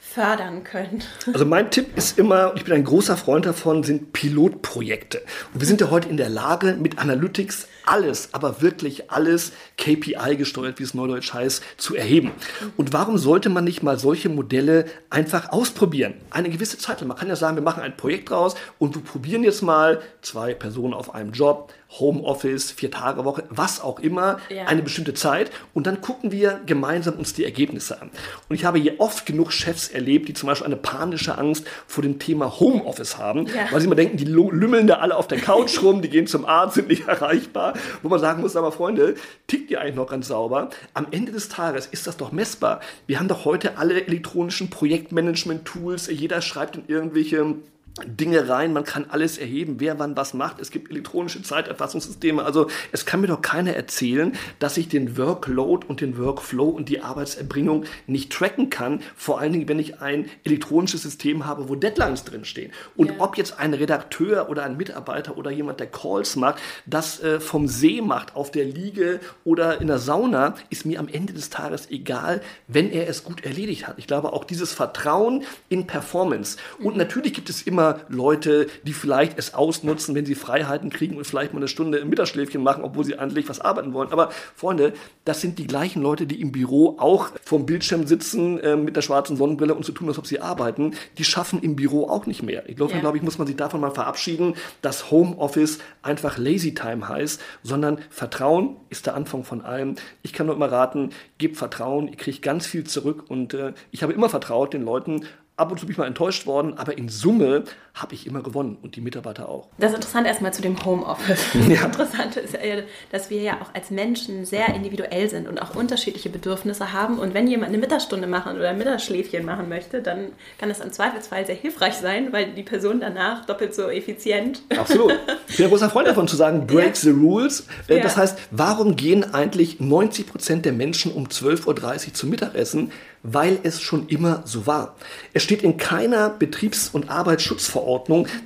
fördern können. Also mein Tipp ist immer, ich bin ein großer Freund davon, sind Pilotprojekte. Und wir sind ja heute in der Lage, mit Analytics alles, aber wirklich alles KPI gesteuert, wie es neudeutsch heißt, zu erheben. Und warum sollte man nicht mal solche Modelle einfach ausprobieren? Eine gewisse Zeit lang. Man kann ja sagen, wir machen ein Projekt raus und wir probieren jetzt mal zwei Personen auf einem Job Homeoffice, Vier-Tage-Woche, was auch immer, ja. eine bestimmte Zeit. Und dann gucken wir gemeinsam uns die Ergebnisse an. Und ich habe hier oft genug Chefs erlebt, die zum Beispiel eine panische Angst vor dem Thema Homeoffice haben, ja. weil sie immer denken, die lümmeln da alle auf der Couch rum, die gehen zum Arzt, sind nicht erreichbar. Wo man sagen muss, aber Freunde, tickt ihr eigentlich noch ganz sauber? Am Ende des Tages ist das doch messbar. Wir haben doch heute alle elektronischen Projektmanagement-Tools. Jeder schreibt in irgendwelche Dinge rein, man kann alles erheben, wer wann was macht. Es gibt elektronische Zeiterfassungssysteme. Also es kann mir doch keiner erzählen, dass ich den Workload und den Workflow und die Arbeitserbringung nicht tracken kann. Vor allen Dingen, wenn ich ein elektronisches System habe, wo Deadlines drinstehen. Und ja. ob jetzt ein Redakteur oder ein Mitarbeiter oder jemand, der Calls macht, das äh, vom See macht, auf der Liege oder in der Sauna, ist mir am Ende des Tages egal, wenn er es gut erledigt hat. Ich glaube auch dieses Vertrauen in Performance. Und mhm. natürlich gibt es immer Leute, die vielleicht es ausnutzen, wenn sie Freiheiten kriegen und vielleicht mal eine Stunde im Mittagsschläfchen machen, obwohl sie eigentlich was arbeiten wollen. Aber Freunde, das sind die gleichen Leute, die im Büro auch vorm Bildschirm sitzen äh, mit der schwarzen Sonnenbrille und so tun, als ob sie arbeiten. Die schaffen im Büro auch nicht mehr. Ich glaube, ja. glaube ich, muss man sich davon mal verabschieden, dass Homeoffice einfach Lazy Time heißt, sondern Vertrauen ist der Anfang von allem. Ich kann nur immer raten, gebt Vertrauen, ihr kriegt ganz viel zurück und äh, ich habe immer vertraut den Leuten, ab und zu bin ich mal enttäuscht worden, aber in Summe habe ich immer gewonnen und die Mitarbeiter auch. Das Interessante erstmal zu dem Homeoffice. Ja. Das Interessante ist ja, dass wir ja auch als Menschen sehr individuell sind und auch unterschiedliche Bedürfnisse haben. Und wenn jemand eine Mittagsstunde machen oder ein Mittagsschläfchen machen möchte, dann kann das im Zweifelsfall sehr hilfreich sein, weil die Person danach doppelt so effizient. Absolut. Ich bin ein großer Freund davon zu sagen, break ja. the rules. Äh. Das heißt, warum gehen eigentlich 90 Prozent der Menschen um 12.30 Uhr zum Mittagessen? Weil es schon immer so war. Es steht in keiner Betriebs- und Arbeitsschutzverordnung,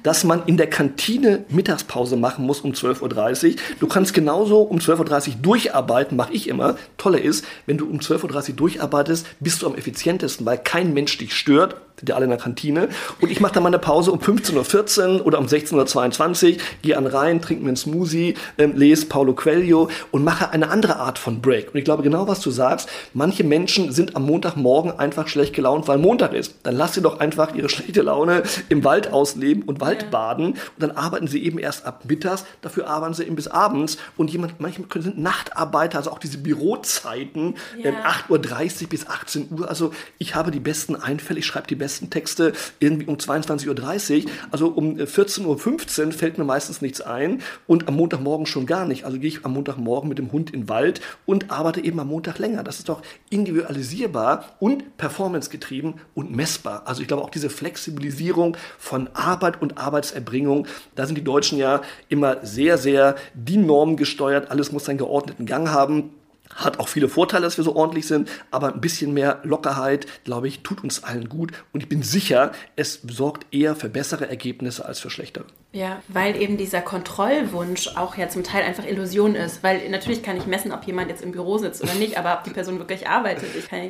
dass man in der Kantine Mittagspause machen muss um 12.30 Uhr. Du kannst genauso um 12.30 Uhr durcharbeiten, mache ich immer. Tolle ist, wenn du um 12.30 Uhr durcharbeitest, bist du am effizientesten, weil kein Mensch dich stört sind ja alle in der Kantine. Und ich mache dann meine Pause um 15.14 Uhr oder um 16.22 Uhr, gehe an rein, trinke mir einen Smoothie, ähm, lese Paulo Coelho und mache eine andere Art von Break. Und ich glaube genau, was du sagst. Manche Menschen sind am Montagmorgen einfach schlecht gelaunt, weil Montag ist. Dann lass sie doch einfach ihre schlechte Laune im Wald ausleben und Wald ja. baden. Und dann arbeiten sie eben erst ab mittags, dafür arbeiten sie eben bis abends. Und jemand, manche sind Nachtarbeiter, also auch diese Bürozeiten, ja. ähm, 8.30 Uhr bis 18 Uhr. Also ich habe die besten Einfälle, ich schreibe die besten besten Texte irgendwie um 22.30 Uhr. Also um 14.15 Uhr fällt mir meistens nichts ein und am Montagmorgen schon gar nicht. Also gehe ich am Montagmorgen mit dem Hund in den Wald und arbeite eben am Montag länger. Das ist doch individualisierbar und performancegetrieben und messbar. Also ich glaube auch diese Flexibilisierung von Arbeit und Arbeitserbringung, da sind die Deutschen ja immer sehr, sehr die Norm gesteuert. Alles muss seinen geordneten Gang haben. Hat auch viele Vorteile, dass wir so ordentlich sind, aber ein bisschen mehr Lockerheit, glaube ich, tut uns allen gut. Und ich bin sicher, es sorgt eher für bessere Ergebnisse als für schlechtere. Ja, weil eben dieser Kontrollwunsch auch ja zum Teil einfach Illusion ist. Weil natürlich kann ich messen, ob jemand jetzt im Büro sitzt oder nicht, aber ob die Person wirklich arbeitet. Ich kann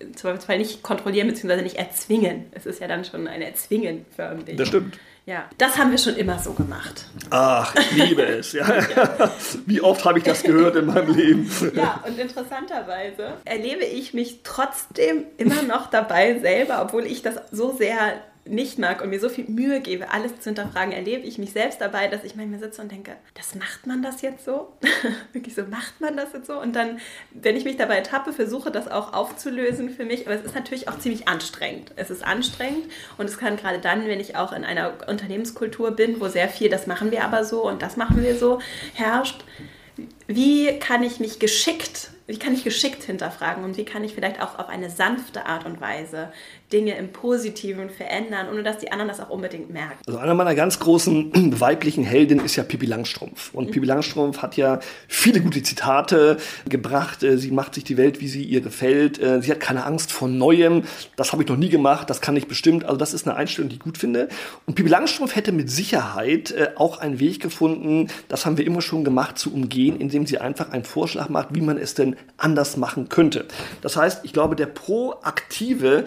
im Zweifelsfall nicht kontrollieren bzw. nicht erzwingen. Es ist ja dann schon ein Erzwingen förmlich. Das stimmt. Ja, das haben wir schon immer so gemacht. Ach, ich liebe es. Ja. Wie oft habe ich das gehört in meinem Leben? Ja, und interessanterweise erlebe ich mich trotzdem immer noch dabei selber, obwohl ich das so sehr nicht mag und mir so viel Mühe gebe, alles zu hinterfragen, erlebe ich mich selbst dabei, dass ich manchmal sitze und denke, das macht man das jetzt so? Wirklich so, macht man das jetzt so? Und dann, wenn ich mich dabei tappe, versuche das auch aufzulösen für mich. Aber es ist natürlich auch ziemlich anstrengend. Es ist anstrengend und es kann gerade dann, wenn ich auch in einer Unternehmenskultur bin, wo sehr viel, das machen wir aber so und das machen wir so, herrscht, wie kann ich mich geschickt wie kann ich geschickt hinterfragen und wie kann ich vielleicht auch auf eine sanfte Art und Weise Dinge im Positiven verändern, ohne dass die anderen das auch unbedingt merken. Also einer meiner ganz großen weiblichen Heldinnen ist ja Pippi Langstrumpf. Und mhm. Pippi Langstrumpf hat ja viele gute Zitate gebracht. Äh, sie macht sich die Welt, wie sie ihr gefällt. Äh, sie hat keine Angst vor Neuem. Das habe ich noch nie gemacht. Das kann ich bestimmt. Also das ist eine Einstellung, die ich gut finde. Und Pippi Langstrumpf hätte mit Sicherheit äh, auch einen Weg gefunden, das haben wir immer schon gemacht, zu umgehen, indem sie einfach einen Vorschlag macht, wie man es denn anders machen könnte. Das heißt, ich glaube, der proaktive,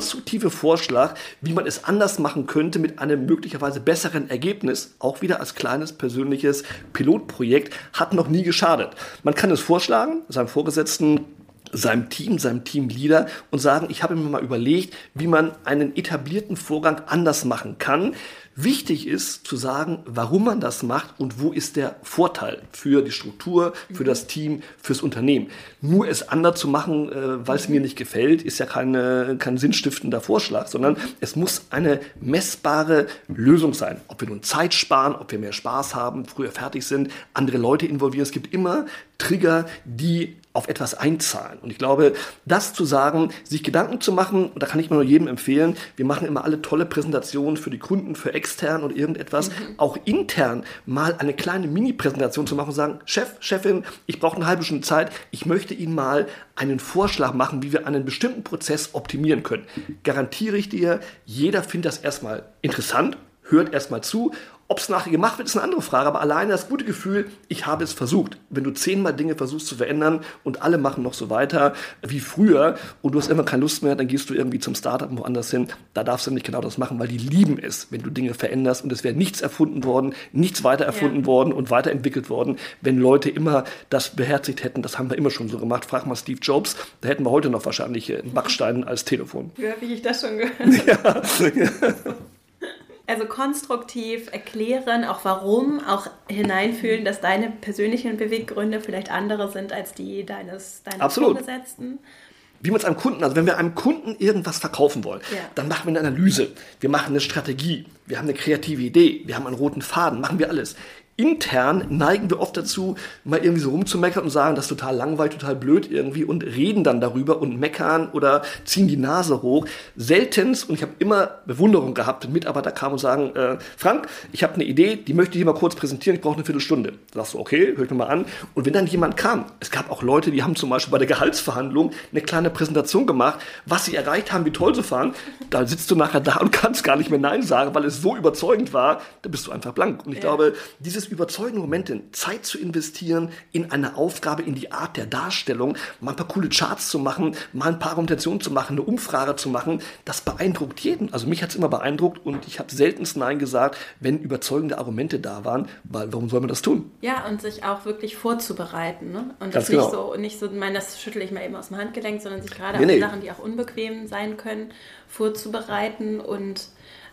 konstruktive Vorschlag, wie man es anders machen könnte mit einem möglicherweise besseren Ergebnis, auch wieder als kleines persönliches Pilotprojekt, hat noch nie geschadet. Man kann es vorschlagen, seinem Vorgesetzten seinem Team, seinem Teamleader und sagen, ich habe mir mal überlegt, wie man einen etablierten Vorgang anders machen kann Wichtig ist zu sagen, warum man das macht und wo ist der Vorteil für die Struktur, für das Team, fürs Unternehmen. Nur es anders zu machen, äh, weil es mir nicht gefällt, ist ja keine, kein sinnstiftender Vorschlag, sondern es muss eine messbare Lösung sein. Ob wir nun Zeit sparen, ob wir mehr Spaß haben, früher fertig sind, andere Leute involvieren. Es gibt immer Trigger, die auf etwas einzahlen. Und ich glaube, das zu sagen, sich Gedanken zu machen, und da kann ich mir nur jedem empfehlen, wir machen immer alle tolle Präsentationen für die Kunden, für extern und irgendetwas, mhm. auch intern mal eine kleine Mini-Präsentation zu machen und sagen, Chef, Chefin, ich brauche eine halbe Stunde Zeit, ich möchte Ihnen mal einen Vorschlag machen, wie wir einen bestimmten Prozess optimieren können. Garantiere ich dir, jeder findet das erstmal interessant, hört erstmal zu ob es nachher gemacht wird, ist eine andere Frage, aber alleine das gute Gefühl, ich habe es versucht. Wenn du zehnmal Dinge versuchst zu verändern und alle machen noch so weiter wie früher und du hast immer keine Lust mehr, dann gehst du irgendwie zum Startup woanders hin. Da darfst du nicht genau das machen, weil die lieben es, wenn du Dinge veränderst und es wäre nichts erfunden worden, nichts weiter erfunden ja. worden und weiterentwickelt worden, wenn Leute immer das beherzigt hätten. Das haben wir immer schon so gemacht. Frag mal Steve Jobs, da hätten wir heute noch wahrscheinlich einen Backstein als Telefon. Wie habe ich das schon gehört? Ja. Also konstruktiv erklären, auch warum, auch hineinfühlen, dass deine persönlichen Beweggründe vielleicht andere sind als die deines, deines Absolut. Vorgesetzten. Wie man es einem Kunden, also wenn wir einem Kunden irgendwas verkaufen wollen, ja. dann machen wir eine Analyse, wir machen eine Strategie, wir haben eine kreative Idee, wir haben einen roten Faden, machen wir alles intern neigen wir oft dazu, mal irgendwie so rumzumeckern und sagen, das ist total langweilig, total blöd irgendwie und reden dann darüber und meckern oder ziehen die Nase hoch. Seltenst, und ich habe immer Bewunderung gehabt, wenn Mitarbeiter kamen und sagen, äh, Frank, ich habe eine Idee, die möchte ich hier mal kurz präsentieren, ich brauche eine Viertelstunde. Da sagst du, okay, hör ich mir mal an. Und wenn dann jemand kam, es gab auch Leute, die haben zum Beispiel bei der Gehaltsverhandlung eine kleine Präsentation gemacht, was sie erreicht haben, wie toll sie fahren, da sitzt du nachher da und kannst gar nicht mehr Nein sagen, weil es so überzeugend war, da bist du einfach blank. Und ich ja. glaube, dieses überzeugende Momente, Zeit zu investieren in eine Aufgabe, in die Art der Darstellung, mal ein paar coole Charts zu machen, mal ein paar Argumentationen zu machen, eine Umfrage zu machen, das beeindruckt jeden. Also mich hat es immer beeindruckt und ich habe seltenst Nein gesagt, wenn überzeugende Argumente da waren, weil warum soll man das tun? Ja, und sich auch wirklich vorzubereiten. Ne? Und das genau. nicht so, nicht so, meine, das schüttle ich mal eben aus dem Handgelenk, sondern sich gerade nee, auf nee. Sachen, die auch unbequem sein können, vorzubereiten und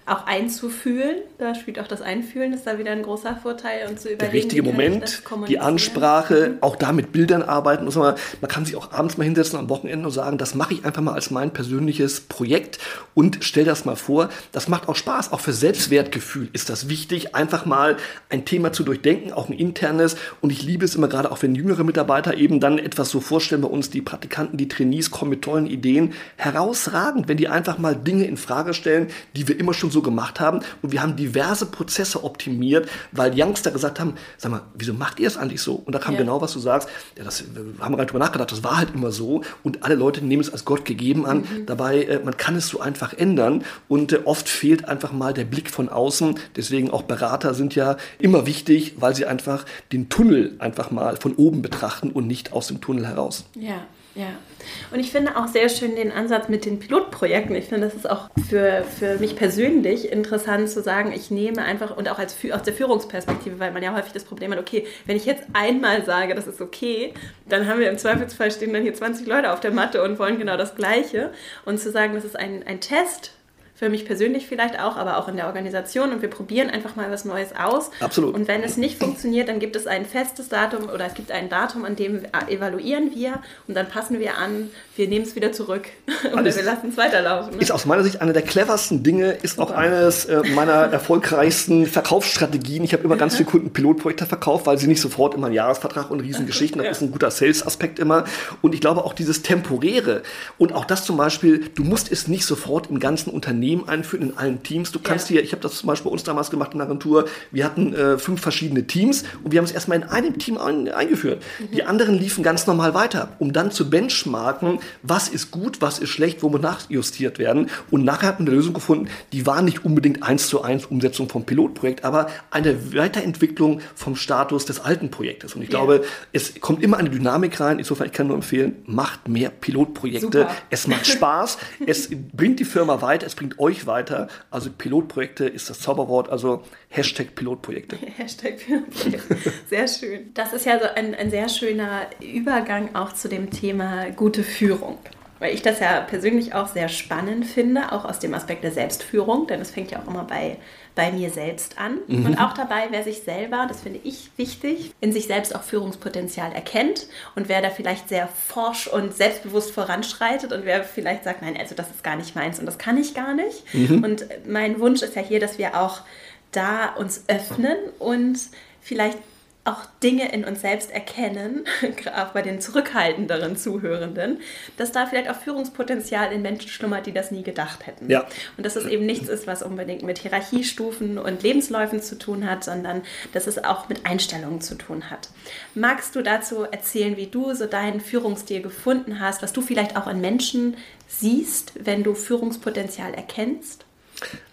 auch einzufühlen. Da spielt auch das Einfühlen, ist da wieder ein großer Vorteil und zu überlegen. Der richtige Moment, die Ansprache, mhm. auch da mit Bildern arbeiten. Man, man kann sich auch abends mal hinsetzen am Wochenende und sagen, das mache ich einfach mal als mein persönliches Projekt und stell das mal vor. Das macht auch Spaß. Auch für Selbstwertgefühl ist das wichtig, einfach mal ein Thema zu durchdenken, auch ein internes. Und ich liebe es immer gerade, auch wenn jüngere Mitarbeiter eben dann etwas so vorstellen bei uns, die Praktikanten, die Trainees kommen mit tollen Ideen. Herausragend, wenn die einfach mal Dinge in Frage stellen, die wir immer schon so so gemacht haben. Und wir haben diverse Prozesse optimiert, weil Youngster gesagt haben, sag mal, wieso macht ihr es eigentlich so? Und da kam ja. genau, was du sagst. Ja, das wir haben wir drüber nachgedacht, das war halt immer so. Und alle Leute nehmen es als Gott gegeben an. Mhm. Dabei, äh, man kann es so einfach ändern. Und äh, oft fehlt einfach mal der Blick von außen. Deswegen auch Berater sind ja immer wichtig, weil sie einfach den Tunnel einfach mal von oben betrachten und nicht aus dem Tunnel heraus. Ja. Ja, und ich finde auch sehr schön den Ansatz mit den Pilotprojekten. Ich finde, das ist auch für, für mich persönlich interessant zu sagen, ich nehme einfach und auch als, aus der Führungsperspektive, weil man ja häufig das Problem hat, okay, wenn ich jetzt einmal sage, das ist okay, dann haben wir im Zweifelsfall stehen dann hier 20 Leute auf der Matte und wollen genau das Gleiche. Und zu sagen, das ist ein, ein Test für mich persönlich vielleicht auch, aber auch in der Organisation und wir probieren einfach mal was Neues aus. Absolut. Und wenn es nicht funktioniert, dann gibt es ein festes Datum oder es gibt ein Datum, an dem evaluieren wir und dann passen wir an, wir nehmen es wieder zurück oder wir lassen es weiterlaufen. Ne? Ist aus meiner Sicht eine der cleversten Dinge, ist Super. auch eines äh, meiner erfolgreichsten Verkaufsstrategien. Ich habe immer ganz viele Kunden Pilotprojekte verkauft, weil sie nicht sofort immer einen Jahresvertrag und Riesengeschichten, das ja. ist ein guter Sales-Aspekt immer. Und ich glaube auch dieses Temporäre und auch das zum Beispiel, du musst es nicht sofort im ganzen Unternehmen Unternehmen einführen, in allen Teams. Du kannst ja. hier, ich habe das zum Beispiel bei uns damals gemacht in der Agentur, wir hatten äh, fünf verschiedene Teams und wir haben es erstmal in einem Team ein, eingeführt. Mhm. Die anderen liefen ganz normal weiter, um dann zu benchmarken, was ist gut, was ist schlecht, wo muss nachjustiert werden. Und nachher hat man eine Lösung gefunden, die war nicht unbedingt eins zu eins Umsetzung vom Pilotprojekt, aber eine Weiterentwicklung vom Status des alten Projektes. Und ich ja. glaube, es kommt immer eine Dynamik rein. Insofern, ich kann nur empfehlen, macht mehr Pilotprojekte. Super. Es macht Spaß, es bringt die Firma weiter, es bringt euch weiter. Also Pilotprojekte ist das Zauberwort, also Hashtag Pilotprojekte. Hashtag Pilotprojekte. Sehr schön. Das ist ja so ein, ein sehr schöner Übergang auch zu dem Thema gute Führung. weil ich das ja persönlich auch sehr spannend finde, auch aus dem Aspekt der Selbstführung, denn es fängt ja auch immer bei, bei mir selbst an. Mhm. Und auch dabei, wer sich selber, das finde ich wichtig, in sich selbst auch Führungspotenzial erkennt und wer da vielleicht sehr forsch und selbstbewusst voranschreitet und wer vielleicht sagt, nein, also das ist gar nicht meins und das kann ich gar nicht. Mhm. Und mein Wunsch ist ja hier, dass wir auch da uns öffnen und vielleicht auch Dinge in uns selbst erkennen, auch bei den zurückhaltenderen Zuhörenden, dass da vielleicht auch Führungspotenzial in Menschen schlummert, die das nie gedacht hätten. Ja. Und dass es eben nichts ist, was unbedingt mit Hierarchiestufen und Lebensläufen zu tun hat, sondern dass es auch mit Einstellungen zu tun hat. Magst du dazu erzählen, wie du so deinen Führungsstil gefunden hast, was du vielleicht auch in Menschen siehst, wenn du Führungspotenzial erkennst?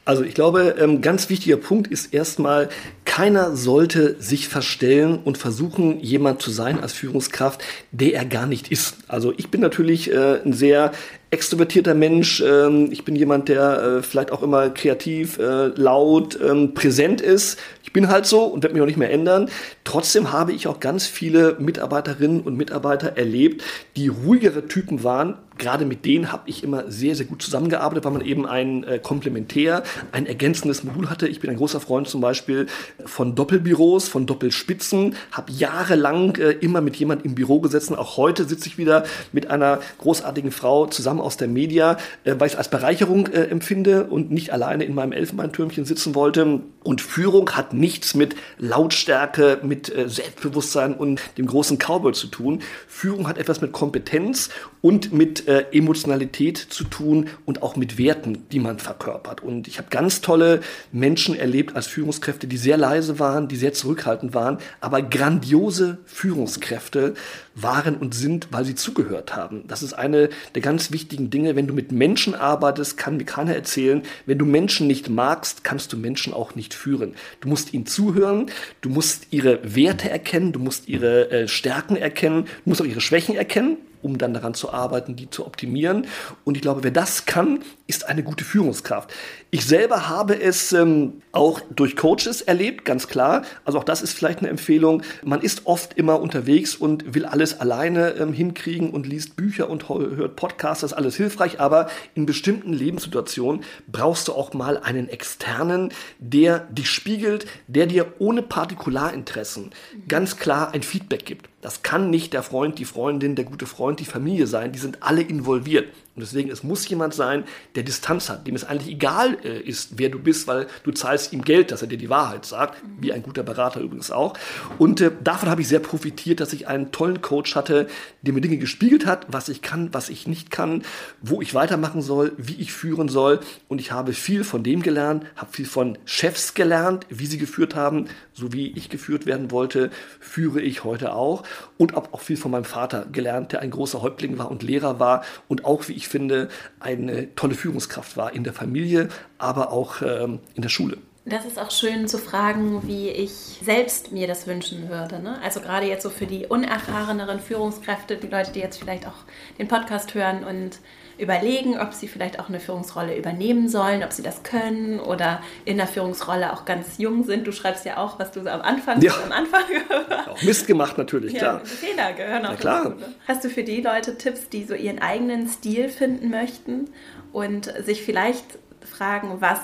Also ich glaube, ein ähm, ganz wichtiger Punkt ist erstmal, keiner sollte sich verstellen und versuchen, jemand zu sein als Führungskraft, der er gar nicht ist. Also ich bin natürlich äh, ein sehr extrovertierter Mensch. Ähm, ich bin jemand, der äh, vielleicht auch immer kreativ, äh, laut, ähm, präsent ist. Ich bin halt so und werde mich auch nicht mehr ändern. Trotzdem habe ich auch ganz viele Mitarbeiterinnen und Mitarbeiter erlebt, die ruhigere Typen waren. Gerade mit denen habe ich immer sehr, sehr gut zusammengearbeitet, weil man eben ein äh, Komplementär, ein ergänzendes Modul hatte. Ich bin ein großer Freund zum Beispiel von Doppelbüros, von Doppelspitzen, habe jahrelang äh, immer mit jemand im Büro gesessen. Auch heute sitze ich wieder mit einer großartigen Frau zusammen aus der Media, äh, weil ich es als Bereicherung äh, empfinde und nicht alleine in meinem Elfenbeintürmchen sitzen wollte. Und Führung hat nichts mit Lautstärke, mit äh, Selbstbewusstsein und dem großen Cowboy zu tun. Führung hat etwas mit Kompetenz und mit äh, Emotionalität zu tun und auch mit Werten, die man verkörpert. Und ich habe ganz tolle Menschen erlebt als Führungskräfte, die sehr leise waren, die sehr zurückhaltend waren, aber grandiose Führungskräfte waren und sind, weil sie zugehört haben. Das ist eine der ganz wichtigen Dinge. Wenn du mit Menschen arbeitest, kann mir keiner erzählen, wenn du Menschen nicht magst, kannst du Menschen auch nicht führen. Du musst ihnen zuhören, du musst ihre Werte erkennen, du musst ihre äh, Stärken erkennen, du musst auch ihre Schwächen erkennen um dann daran zu arbeiten, die zu optimieren. Und ich glaube, wer das kann, ist eine gute Führungskraft. Ich selber habe es ähm, auch durch Coaches erlebt, ganz klar. Also auch das ist vielleicht eine Empfehlung. Man ist oft immer unterwegs und will alles alleine ähm, hinkriegen und liest Bücher und hört Podcasts, das ist alles hilfreich. Aber in bestimmten Lebenssituationen brauchst du auch mal einen externen, der dich spiegelt, der dir ohne Partikularinteressen ganz klar ein Feedback gibt. Das kann nicht der Freund, die Freundin, der gute Freund, die Familie sein. Die sind alle involviert. Und deswegen, es muss jemand sein, der Distanz hat, dem es eigentlich egal äh, ist, wer du bist, weil du zahlst ihm Geld, dass er dir die Wahrheit sagt, wie ein guter Berater übrigens auch. Und äh, davon habe ich sehr profitiert, dass ich einen tollen Coach hatte, der mir Dinge gespiegelt hat, was ich kann, was ich nicht kann, wo ich weitermachen soll, wie ich führen soll. Und ich habe viel von dem gelernt, habe viel von Chefs gelernt, wie sie geführt haben, so wie ich geführt werden wollte, führe ich heute auch. Und habe auch viel von meinem Vater gelernt, der ein großer Häuptling war und Lehrer war und auch, wie ich finde, eine tolle Führungskraft war in der Familie, aber auch ähm, in der Schule. Das ist auch schön zu fragen, wie ich selbst mir das wünschen würde. Ne? Also gerade jetzt so für die unerfahreneren Führungskräfte, die Leute, die jetzt vielleicht auch den Podcast hören und überlegen, ob sie vielleicht auch eine Führungsrolle übernehmen sollen, ob sie das können oder in der Führungsrolle auch ganz jung sind. Du schreibst ja auch, was du so am Anfang ja. am Anfang auch Mist gemacht natürlich, ja, klar. Fehler gehören auch ja, klar. Dazu, ne? Hast du für die Leute Tipps, die so ihren eigenen Stil finden möchten und sich vielleicht fragen, was,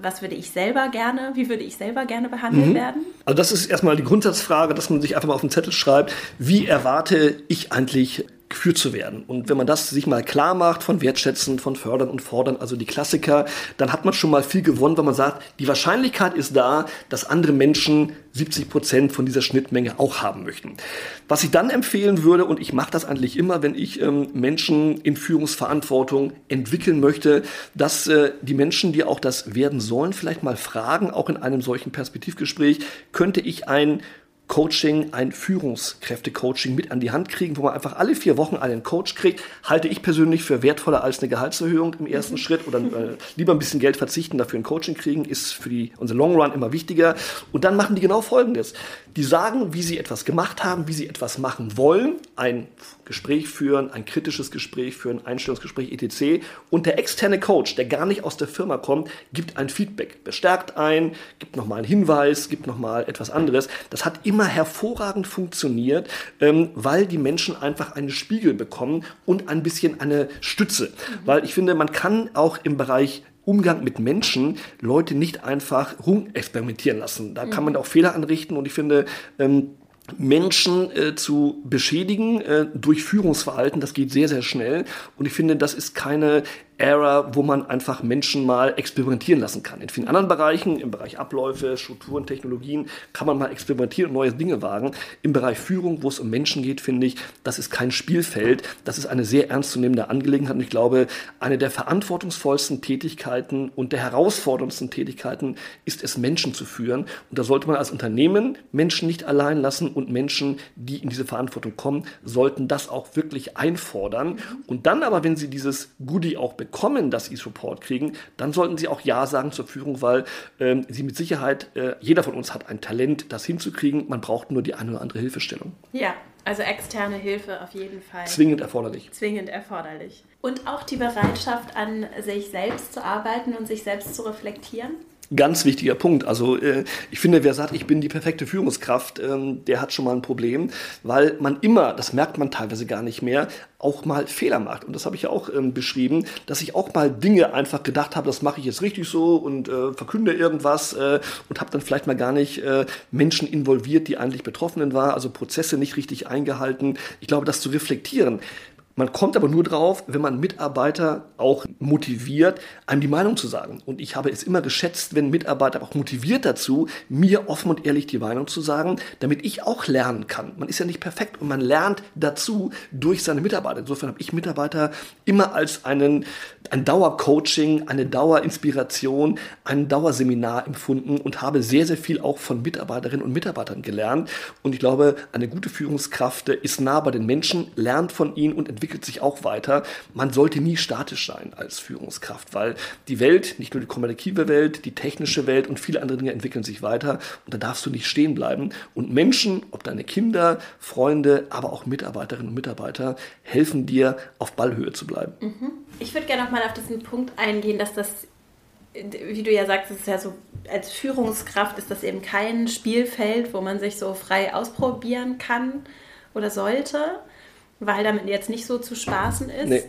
was würde ich selber gerne, wie würde ich selber gerne behandelt mhm. werden? Also das ist erstmal die Grundsatzfrage, dass man sich einfach mal auf den Zettel schreibt, wie erwarte ich eigentlich geführt zu werden. Und wenn man das sich mal klar macht von Wertschätzen, von Fördern und Fordern, also die Klassiker, dann hat man schon mal viel gewonnen, weil man sagt, die Wahrscheinlichkeit ist da, dass andere Menschen 70 Prozent von dieser Schnittmenge auch haben möchten. Was ich dann empfehlen würde, und ich mache das eigentlich immer, wenn ich ähm, Menschen in Führungsverantwortung entwickeln möchte, dass äh, die Menschen, die auch das werden sollen, vielleicht mal fragen, auch in einem solchen Perspektivgespräch, könnte ich ein Coaching, ein Führungskräfte-Coaching mit an die Hand kriegen, wo man einfach alle vier Wochen einen Coach kriegt, halte ich persönlich für wertvoller als eine Gehaltserhöhung im ersten mhm. Schritt oder äh, lieber ein bisschen Geld verzichten, dafür ein Coaching kriegen, ist für die, unser Long Run immer wichtiger. Und dann machen die genau Folgendes. Die sagen, wie sie etwas gemacht haben, wie sie etwas machen wollen, ein Gespräch führen, ein kritisches Gespräch führen, Einstellungsgespräch etc. Und der externe Coach, der gar nicht aus der Firma kommt, gibt ein Feedback, bestärkt ein, gibt nochmal einen Hinweis, gibt nochmal etwas anderes. Das hat immer immer hervorragend funktioniert, ähm, weil die Menschen einfach einen Spiegel bekommen und ein bisschen eine Stütze. Mhm. Weil ich finde, man kann auch im Bereich Umgang mit Menschen Leute nicht einfach rumexperimentieren lassen. Da kann man mhm. auch Fehler anrichten und ich finde, ähm, Menschen äh, zu beschädigen äh, durch Führungsverhalten, das geht sehr, sehr schnell. Und ich finde, das ist keine Era, wo man einfach Menschen mal experimentieren lassen kann. In vielen anderen Bereichen, im Bereich Abläufe, Strukturen, Technologien, kann man mal experimentieren und neue Dinge wagen. Im Bereich Führung, wo es um Menschen geht, finde ich, das ist kein Spielfeld. Das ist eine sehr ernstzunehmende Angelegenheit. Und ich glaube, eine der verantwortungsvollsten Tätigkeiten und der herausforderndsten Tätigkeiten ist es, Menschen zu führen. Und da sollte man als Unternehmen Menschen nicht allein lassen und Menschen, die in diese Verantwortung kommen, sollten das auch wirklich einfordern. Und dann aber, wenn sie dieses Goodie auch bekommen, bekommen, dass sie Support kriegen, dann sollten sie auch Ja sagen zur Führung, weil ähm, sie mit Sicherheit, äh, jeder von uns hat ein Talent, das hinzukriegen. Man braucht nur die eine oder andere Hilfestellung. Ja, also externe Hilfe auf jeden Fall. Zwingend erforderlich. Zwingend erforderlich. Und auch die Bereitschaft, an sich selbst zu arbeiten und sich selbst zu reflektieren? Ganz wichtiger Punkt. Also äh, ich finde, wer sagt, ich bin die perfekte Führungskraft, ähm, der hat schon mal ein Problem, weil man immer, das merkt man teilweise gar nicht mehr, auch mal Fehler macht. Und das habe ich ja auch ähm, beschrieben, dass ich auch mal Dinge einfach gedacht habe, das mache ich jetzt richtig so und äh, verkünde irgendwas äh, und habe dann vielleicht mal gar nicht äh, Menschen involviert, die eigentlich Betroffenen waren, also Prozesse nicht richtig eingehalten. Ich glaube, das zu reflektieren, man kommt aber nur drauf, wenn man Mitarbeiter auch motiviert, einem die Meinung zu sagen. Und ich habe es immer geschätzt, wenn Mitarbeiter auch motiviert dazu, mir offen und ehrlich die Meinung zu sagen, damit ich auch lernen kann. Man ist ja nicht perfekt und man lernt dazu durch seine Mitarbeiter. Insofern habe ich Mitarbeiter immer als einen, ein Dauercoaching, eine Dauerinspiration, ein Dauerseminar empfunden und habe sehr, sehr viel auch von Mitarbeiterinnen und Mitarbeitern gelernt. Und ich glaube, eine gute Führungskraft ist nah bei den Menschen, lernt von ihnen und entwickelt entwickelt sich auch weiter. Man sollte nie statisch sein als Führungskraft, weil die Welt, nicht nur die kommunikative Welt, die technische Welt und viele andere Dinge entwickeln sich weiter und da darfst du nicht stehen bleiben. Und Menschen, ob deine Kinder, Freunde, aber auch Mitarbeiterinnen und Mitarbeiter, helfen dir, auf Ballhöhe zu bleiben. Mhm. Ich würde gerne noch mal auf diesen Punkt eingehen, dass das wie du ja sagst, ist ja so, als Führungskraft ist das eben kein Spielfeld, wo man sich so frei ausprobieren kann oder sollte, weil damit jetzt nicht so zu spaßen ist. Nee.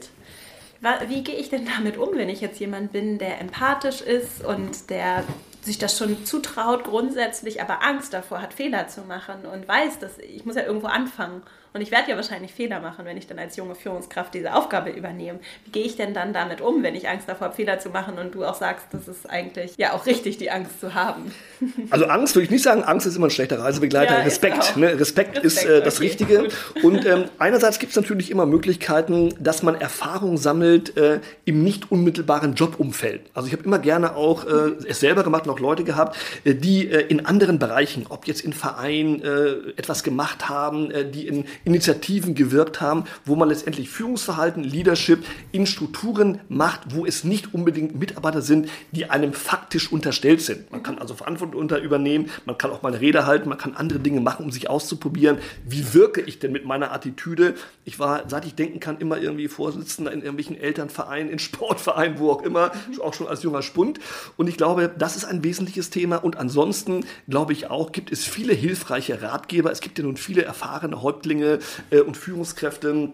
Wie gehe ich denn damit um, wenn ich jetzt jemand bin, der empathisch ist und der sich das schon zutraut grundsätzlich, aber Angst davor hat, Fehler zu machen und weiß, dass ich muss ja irgendwo anfangen und ich werde ja wahrscheinlich Fehler machen, wenn ich dann als junge Führungskraft diese Aufgabe übernehme. Wie gehe ich denn dann damit um, wenn ich Angst davor habe, Fehler zu machen und du auch sagst, das ist eigentlich ja auch richtig, die Angst zu haben? Also Angst würde ich nicht sagen, Angst ist immer ein schlechter Reisebegleiter. Ja, Respekt, ne? Respekt, Respekt, ist äh, das okay, Richtige. Gut. Und ähm, einerseits gibt es natürlich immer Möglichkeiten, dass man Erfahrung sammelt äh, im nicht unmittelbaren Jobumfeld. Also ich habe immer gerne auch äh, es selber gemacht und auch Leute gehabt, äh, die äh, in anderen Bereichen, ob jetzt in Vereinen äh, etwas gemacht haben, die in Initiativen gewirkt haben, wo man letztendlich Führungsverhalten, Leadership in Strukturen macht, wo es nicht unbedingt Mitarbeiter sind, die einem faktisch unterstellt sind. Man kann also Verantwortung unter übernehmen, man kann auch mal eine Rede halten, man kann andere Dinge machen, um sich auszuprobieren. Wie wirke ich denn mit meiner Attitüde? Ich war, seit ich denken kann, immer irgendwie Vorsitzender in irgendwelchen Elternvereinen, in Sportvereinen, wo auch immer, auch schon als junger Spund. Und ich glaube, das ist ein wesentliches Thema. Und ansonsten glaube ich auch, gibt es viele hilfreiche Ratgeber. Es gibt ja nun viele erfahrene Häuptlinge, äh, und Führungskräfte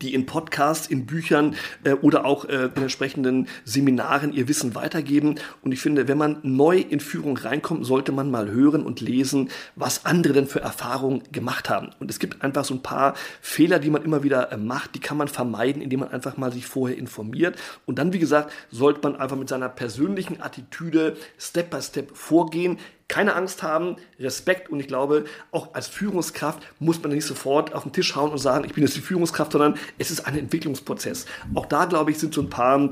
die in Podcasts, in Büchern äh, oder auch äh, in entsprechenden Seminaren ihr Wissen weitergeben. Und ich finde, wenn man neu in Führung reinkommt, sollte man mal hören und lesen, was andere denn für Erfahrungen gemacht haben. Und es gibt einfach so ein paar Fehler, die man immer wieder äh, macht, die kann man vermeiden, indem man einfach mal sich vorher informiert. Und dann, wie gesagt, sollte man einfach mit seiner persönlichen Attitüde Step by Step vorgehen keine Angst haben, Respekt und ich glaube, auch als Führungskraft muss man nicht sofort auf den Tisch hauen und sagen, ich bin jetzt die Führungskraft, sondern es ist ein Entwicklungsprozess. Auch da, glaube ich, sind so ein paar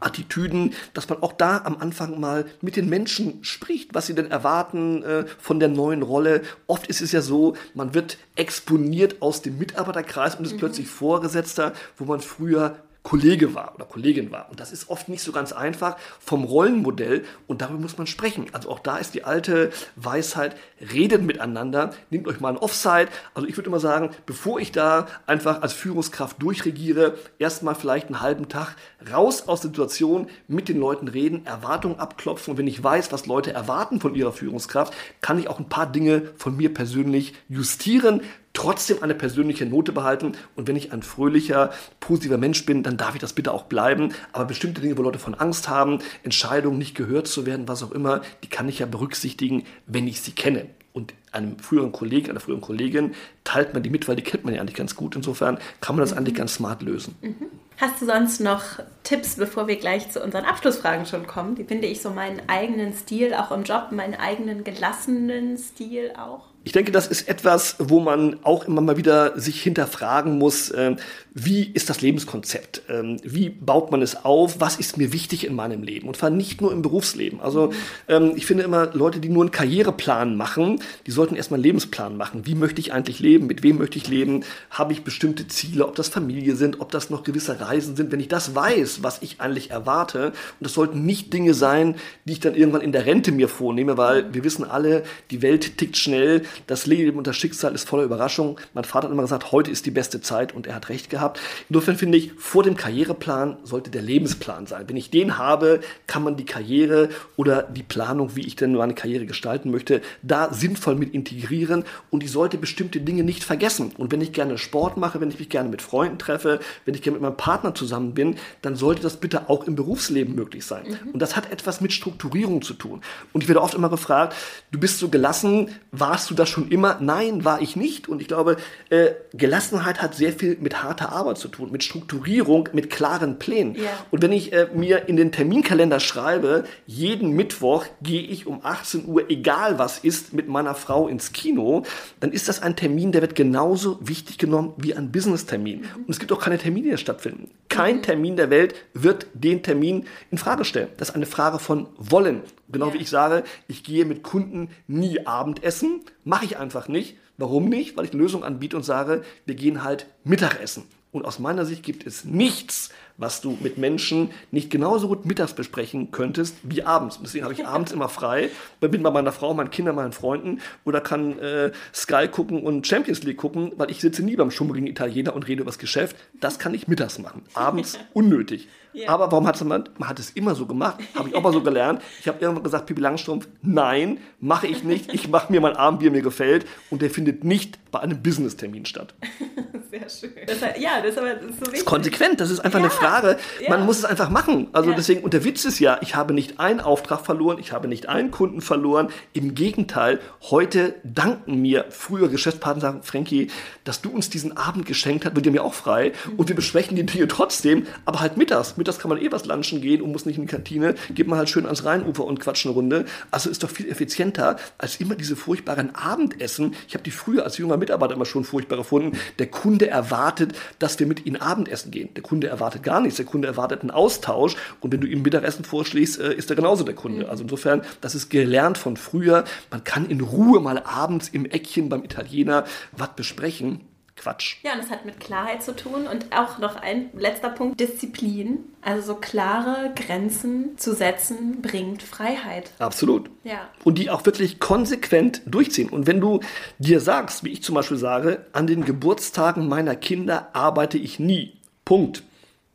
Attitüden, dass man auch da am Anfang mal mit den Menschen spricht, was sie denn erwarten äh, von der neuen Rolle. Oft ist es ja so, man wird exponiert aus dem Mitarbeiterkreis und ist mhm. plötzlich Vorgesetzter, wo man früher Kollege war oder Kollegin war. Und das ist oft nicht so ganz einfach vom Rollenmodell und darüber muss man sprechen. Also auch da ist die alte Weisheit, redet miteinander, nehmt euch mal ein Offside. Also ich würde immer sagen, bevor ich da einfach als Führungskraft durchregiere, erstmal vielleicht einen halben Tag raus aus der Situation, mit den Leuten reden, Erwartungen abklopfen. Und wenn ich weiß, was Leute erwarten von ihrer Führungskraft, kann ich auch ein paar Dinge von mir persönlich justieren, trotzdem eine persönliche Note behalten. Und wenn ich ein fröhlicher, positiver Mensch bin, dann darf ich das bitte auch bleiben. Aber bestimmte Dinge, wo Leute von Angst haben, Entscheidungen nicht gehört zu werden, was auch immer, die kann ich ja berücksichtigen, wenn ich sie kenne. Und einem früheren Kollegen, einer früheren Kollegin teilt man die mit, weil die kennt man ja eigentlich ganz gut. Insofern kann man das mhm. eigentlich ganz smart lösen. Mhm. Hast du sonst noch Tipps, bevor wir gleich zu unseren Abschlussfragen schon kommen? Die finde ich so meinen eigenen Stil, auch im Job, meinen eigenen gelassenen Stil auch? Ich denke, das ist etwas, wo man auch immer mal wieder sich hinterfragen muss, äh, wie ist das Lebenskonzept? Ähm, wie baut man es auf? Was ist mir wichtig in meinem Leben? Und zwar nicht nur im Berufsleben. Also ähm, ich finde immer, Leute, die nur einen Karriereplan machen, die sollten erstmal einen Lebensplan machen. Wie möchte ich eigentlich leben? Mit wem möchte ich leben? Habe ich bestimmte Ziele? Ob das Familie sind? Ob das noch gewisse Reisen sind? Wenn ich das weiß, was ich eigentlich erwarte, und das sollten nicht Dinge sein, die ich dann irgendwann in der Rente mir vornehme, weil wir wissen alle, die Welt tickt schnell das Leben und das Schicksal ist voller Überraschung. Mein Vater hat immer gesagt, heute ist die beste Zeit und er hat recht gehabt. Insofern finde ich, vor dem Karriereplan sollte der Lebensplan sein. Wenn ich den habe, kann man die Karriere oder die Planung, wie ich denn meine Karriere gestalten möchte, da sinnvoll mit integrieren und ich sollte bestimmte Dinge nicht vergessen. Und wenn ich gerne Sport mache, wenn ich mich gerne mit Freunden treffe, wenn ich gerne mit meinem Partner zusammen bin, dann sollte das bitte auch im Berufsleben möglich sein. Mhm. Und das hat etwas mit Strukturierung zu tun. Und ich werde oft immer gefragt, du bist so gelassen, warst du das schon immer? Nein, war ich nicht. Und ich glaube, äh, Gelassenheit hat sehr viel mit harter Arbeit zu tun, mit Strukturierung, mit klaren Plänen. Ja. Und wenn ich äh, mir in den Terminkalender schreibe, jeden Mittwoch gehe ich um 18 Uhr, egal was ist, mit meiner Frau ins Kino, dann ist das ein Termin, der wird genauso wichtig genommen wie ein Business-Termin. Mhm. Und es gibt auch keine Termine, die stattfinden. Kein mhm. Termin der Welt wird den Termin in Frage stellen. Das ist eine Frage von Wollen. Genau ja. wie ich sage, ich gehe mit Kunden nie Abendessen, mache ich einfach nicht. Warum nicht? Weil ich eine Lösung anbiete und sage, wir gehen halt Mittagessen. Und aus meiner Sicht gibt es nichts, was du mit Menschen nicht genauso gut mittags besprechen könntest wie abends. deswegen habe ich abends immer frei, bin bei meiner Frau, meinen Kindern, meinen Freunden oder kann äh, Sky gucken und Champions League gucken, weil ich sitze nie beim schummrigen Italiener und rede über das Geschäft. Das kann ich mittags machen. Abends unnötig. Aber warum hat man, man hat es immer so gemacht, habe ich auch mal so gelernt. Ich habe irgendwann gesagt, Pippi Langstrumpf, nein, mache ich nicht. Ich mache mir mein er mir gefällt und der findet nicht bei einem Business-Termin statt. Sehr schön. Das, ja, das ist aber so wichtig. Das ist konsequent, das ist einfach ja, eine Frage. Ja. Man muss es einfach machen. Also ja. deswegen, und der Witz ist ja, ich habe nicht einen Auftrag verloren, ich habe nicht einen Kunden verloren. Im Gegenteil, heute danken mir früher Geschäftspartner, sagen, Frankie, dass du uns diesen Abend geschenkt hast, wird dir mir auch frei. Und wir besprechen die Dinge trotzdem, aber halt mittags. Mittags kann man eh was lunchen gehen und muss nicht in die Kantine. Geht man halt schön ans Rheinufer und quatscht eine Runde. Also ist doch viel effizienter als immer diese furchtbaren Abendessen. Ich habe die früher als junger Mitarbeiter immer schon furchtbar gefunden. Der Kunde erwartet, dass wir mit ihnen Abendessen gehen. Der Kunde erwartet gar nichts. Der Kunde erwartet einen Austausch. Und wenn du ihm Mittagessen vorschlägst, äh, ist er genauso der Kunde. Mhm. Also insofern, das ist gelernt von früher. Man kann in Ruhe mal abends im Eckchen beim Italiener was besprechen. Quatsch. Ja, und das hat mit Klarheit zu tun und auch noch ein letzter Punkt, Disziplin. Also so klare Grenzen zu setzen, bringt Freiheit. Absolut. Ja. Und die auch wirklich konsequent durchziehen. Und wenn du dir sagst, wie ich zum Beispiel sage, an den Geburtstagen meiner Kinder arbeite ich nie. Punkt.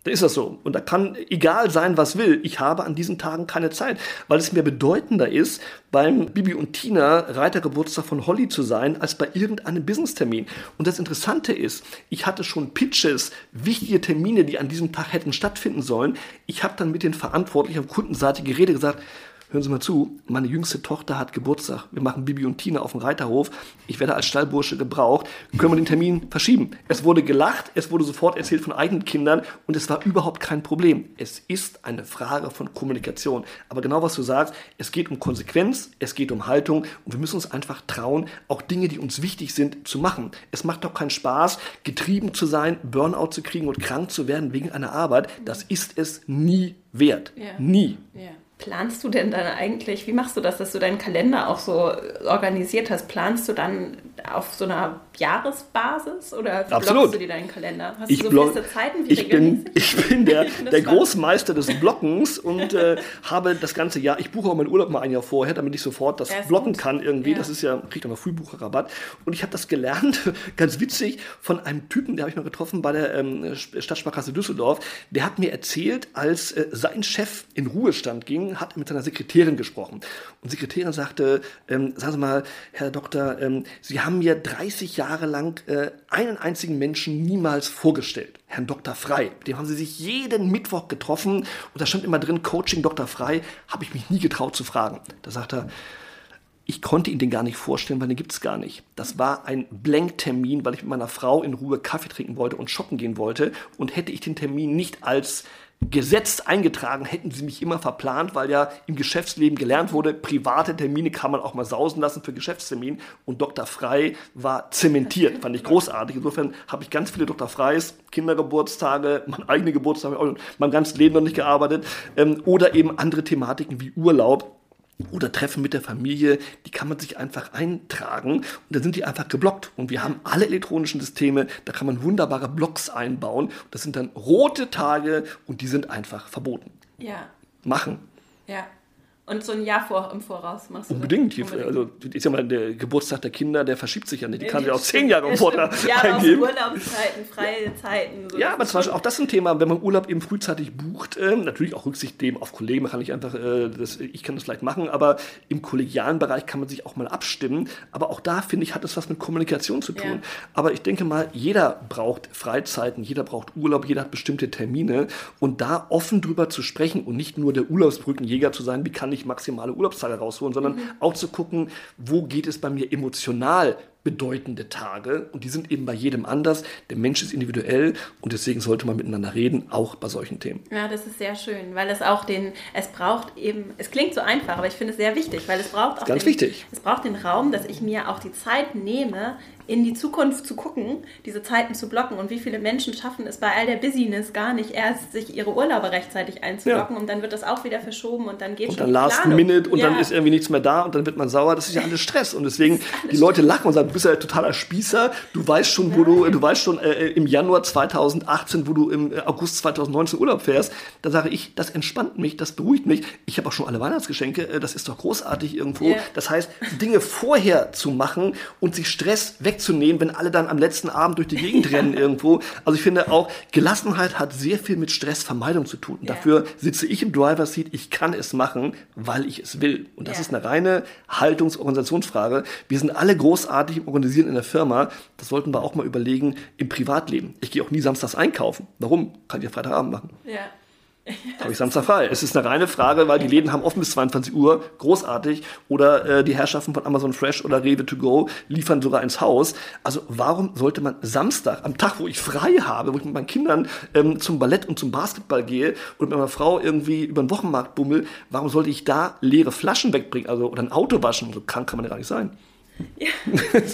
Ist das so. Und da kann egal sein, was will. Ich habe an diesen Tagen keine Zeit, weil es mir bedeutender ist, beim Bibi und Tina Reitergeburtstag von Holly zu sein, als bei irgendeinem Business-Termin. Und das Interessante ist, ich hatte schon Pitches, wichtige Termine, die an diesem Tag hätten stattfinden sollen. Ich habe dann mit den Verantwortlichen auf Kundenseite geredet, gesagt, hören Sie mal zu, meine jüngste Tochter hat Geburtstag. Wir machen Bibi und Tina auf dem Reiterhof. Ich werde als Stallbursche gebraucht. Können wir den Termin verschieben? Es wurde gelacht, es wurde sofort erzählt von eigenen Kindern und es war überhaupt kein Problem. Es ist eine Frage von Kommunikation. Aber genau was du sagst, es geht um Konsequenz, es geht um Haltung und wir müssen uns einfach trauen, auch Dinge, die uns wichtig sind, zu machen. Es macht doch keinen Spaß, getrieben zu sein, Burnout zu kriegen und krank zu werden wegen einer Arbeit. Das ist es nie wert. Ja. Nie. Ja. Planst du denn dann eigentlich, wie machst du das, dass du deinen Kalender auch so organisiert hast? Planst du dann auf so einer Jahresbasis oder blockst du dir deinen Kalender? Hast ich du so feste Zeiten wie ich bin, ich bin der, der Großmeister des Blockens und äh, habe das ganze Jahr, ich buche auch meinen Urlaub mal ein Jahr vorher, damit ich sofort das blocken gut. kann irgendwie. Ja. Das ist ja, kriegt auch mal Frühbucherrabatt. Und ich habe das gelernt, ganz witzig, von einem Typen, der habe ich mal getroffen bei der ähm, Stadtsparkasse Düsseldorf. Der hat mir erzählt, als äh, sein Chef in Ruhestand ging, hat er mit seiner Sekretärin gesprochen. Und die Sekretärin sagte, ähm, sagen Sie mal, Herr Doktor, ähm, Sie haben mir 30 Jahre lang äh, einen einzigen Menschen niemals vorgestellt. Herrn Dr. Frei. Mit dem haben Sie sich jeden Mittwoch getroffen. Und da stand immer drin, Coaching Dr. Frei. Habe ich mich nie getraut zu fragen. Da sagt er, ich konnte ihn den gar nicht vorstellen, weil den gibt es gar nicht. Das war ein Blanktermin, weil ich mit meiner Frau in Ruhe Kaffee trinken wollte und shoppen gehen wollte. Und hätte ich den Termin nicht als Gesetz eingetragen, hätten sie mich immer verplant, weil ja im Geschäftsleben gelernt wurde, private Termine kann man auch mal sausen lassen für Geschäftstermin. Und Dr. Frei war zementiert, fand ich großartig. Insofern habe ich ganz viele Dr. Freis, Kindergeburtstage, mein eigene Geburtstag, mein ganzes Leben noch nicht gearbeitet, ähm, oder eben andere Thematiken wie Urlaub oder Treffen mit der Familie, die kann man sich einfach eintragen und dann sind die einfach geblockt. Und wir haben alle elektronischen Systeme, da kann man wunderbare Blocks einbauen. Das sind dann rote Tage und die sind einfach verboten. Ja. Machen. Ja. Und so ein Jahr vor, im Voraus machst du Unbedingt. Das? Unbedingt. Also, ist ja mal der Geburtstag der Kinder, der verschiebt sich ja nicht. Die kann ja auch zehn Jahre im Voraus ja, eingeben. Ja, Urlaubszeiten, freie Zeiten. So ja, aber zum Beispiel auch das ist ein Thema, wenn man Urlaub eben frühzeitig bucht, äh, natürlich auch Rücksicht nehmen auf Kollegen, kann nicht einfach, äh, das, ich kann das vielleicht machen, aber im kollegialen Bereich kann man sich auch mal abstimmen. Aber auch da, finde ich, hat es was mit Kommunikation zu tun. Ja. Aber ich denke mal, jeder braucht Freizeiten, jeder braucht Urlaub, jeder hat bestimmte Termine. Und da offen drüber zu sprechen und nicht nur der Urlaubsbrückenjäger zu sein, wie kann ich maximale Urlaubstage rausholen, sondern mhm. auch zu gucken, wo geht es bei mir emotional bedeutende Tage und die sind eben bei jedem anders. Der Mensch ist individuell und deswegen sollte man miteinander reden, auch bei solchen Themen. Ja, das ist sehr schön, weil es auch den, es braucht eben, es klingt so einfach, aber ich finde es sehr wichtig, weil es braucht auch Ganz den, wichtig. es braucht den Raum, dass ich mir auch die Zeit nehme, in die Zukunft zu gucken, diese Zeiten zu blocken. Und wie viele Menschen schaffen es bei all der Busyness gar nicht erst, sich ihre Urlaube rechtzeitig einzublocken ja. und dann wird das auch wieder verschoben und dann geht und dann last Planung. minute und ja. dann ist irgendwie nichts mehr da und dann wird man sauer. Das ist ja alles Stress und deswegen die Leute lachen und sagen, du bist ja ein totaler Spießer. Du weißt schon, wo du, du weißt schon äh, im Januar 2018, wo du im äh, August 2019 Urlaub fährst. Da sage ich, das entspannt mich, das beruhigt mich. Ich habe auch schon alle Weihnachtsgeschenke. Äh, das ist doch großartig irgendwo. Yeah. Das heißt, Dinge vorher zu machen und sich Stress weg wegzunehmen, wenn alle dann am letzten Abend durch die Gegend rennen irgendwo. Also ich finde auch, Gelassenheit hat sehr viel mit Stressvermeidung zu tun. Ja. dafür sitze ich im Driver Seat, ich kann es machen, weil ich es will. Und das ja. ist eine reine Haltungsorganisationsfrage. Wir sind alle großartig im Organisieren in der Firma. Das sollten wir auch mal überlegen im Privatleben. Ich gehe auch nie samstags einkaufen. Warum? Kann ich ja Freitagabend machen. Ja. Habe ich Samstag frei. Es ist eine reine Frage, weil die Läden haben offen bis 22 Uhr, großartig. Oder äh, die Herrschaften von Amazon Fresh oder Rewe to go liefern sogar ins Haus. Also warum sollte man Samstag, am Tag, wo ich frei habe, wo ich mit meinen Kindern ähm, zum Ballett und zum Basketball gehe und mit meiner Frau irgendwie über den Wochenmarkt bummel, warum sollte ich da leere Flaschen wegbringen? Also oder ein Auto waschen? So krank kann man ja gar nicht sein. Ja.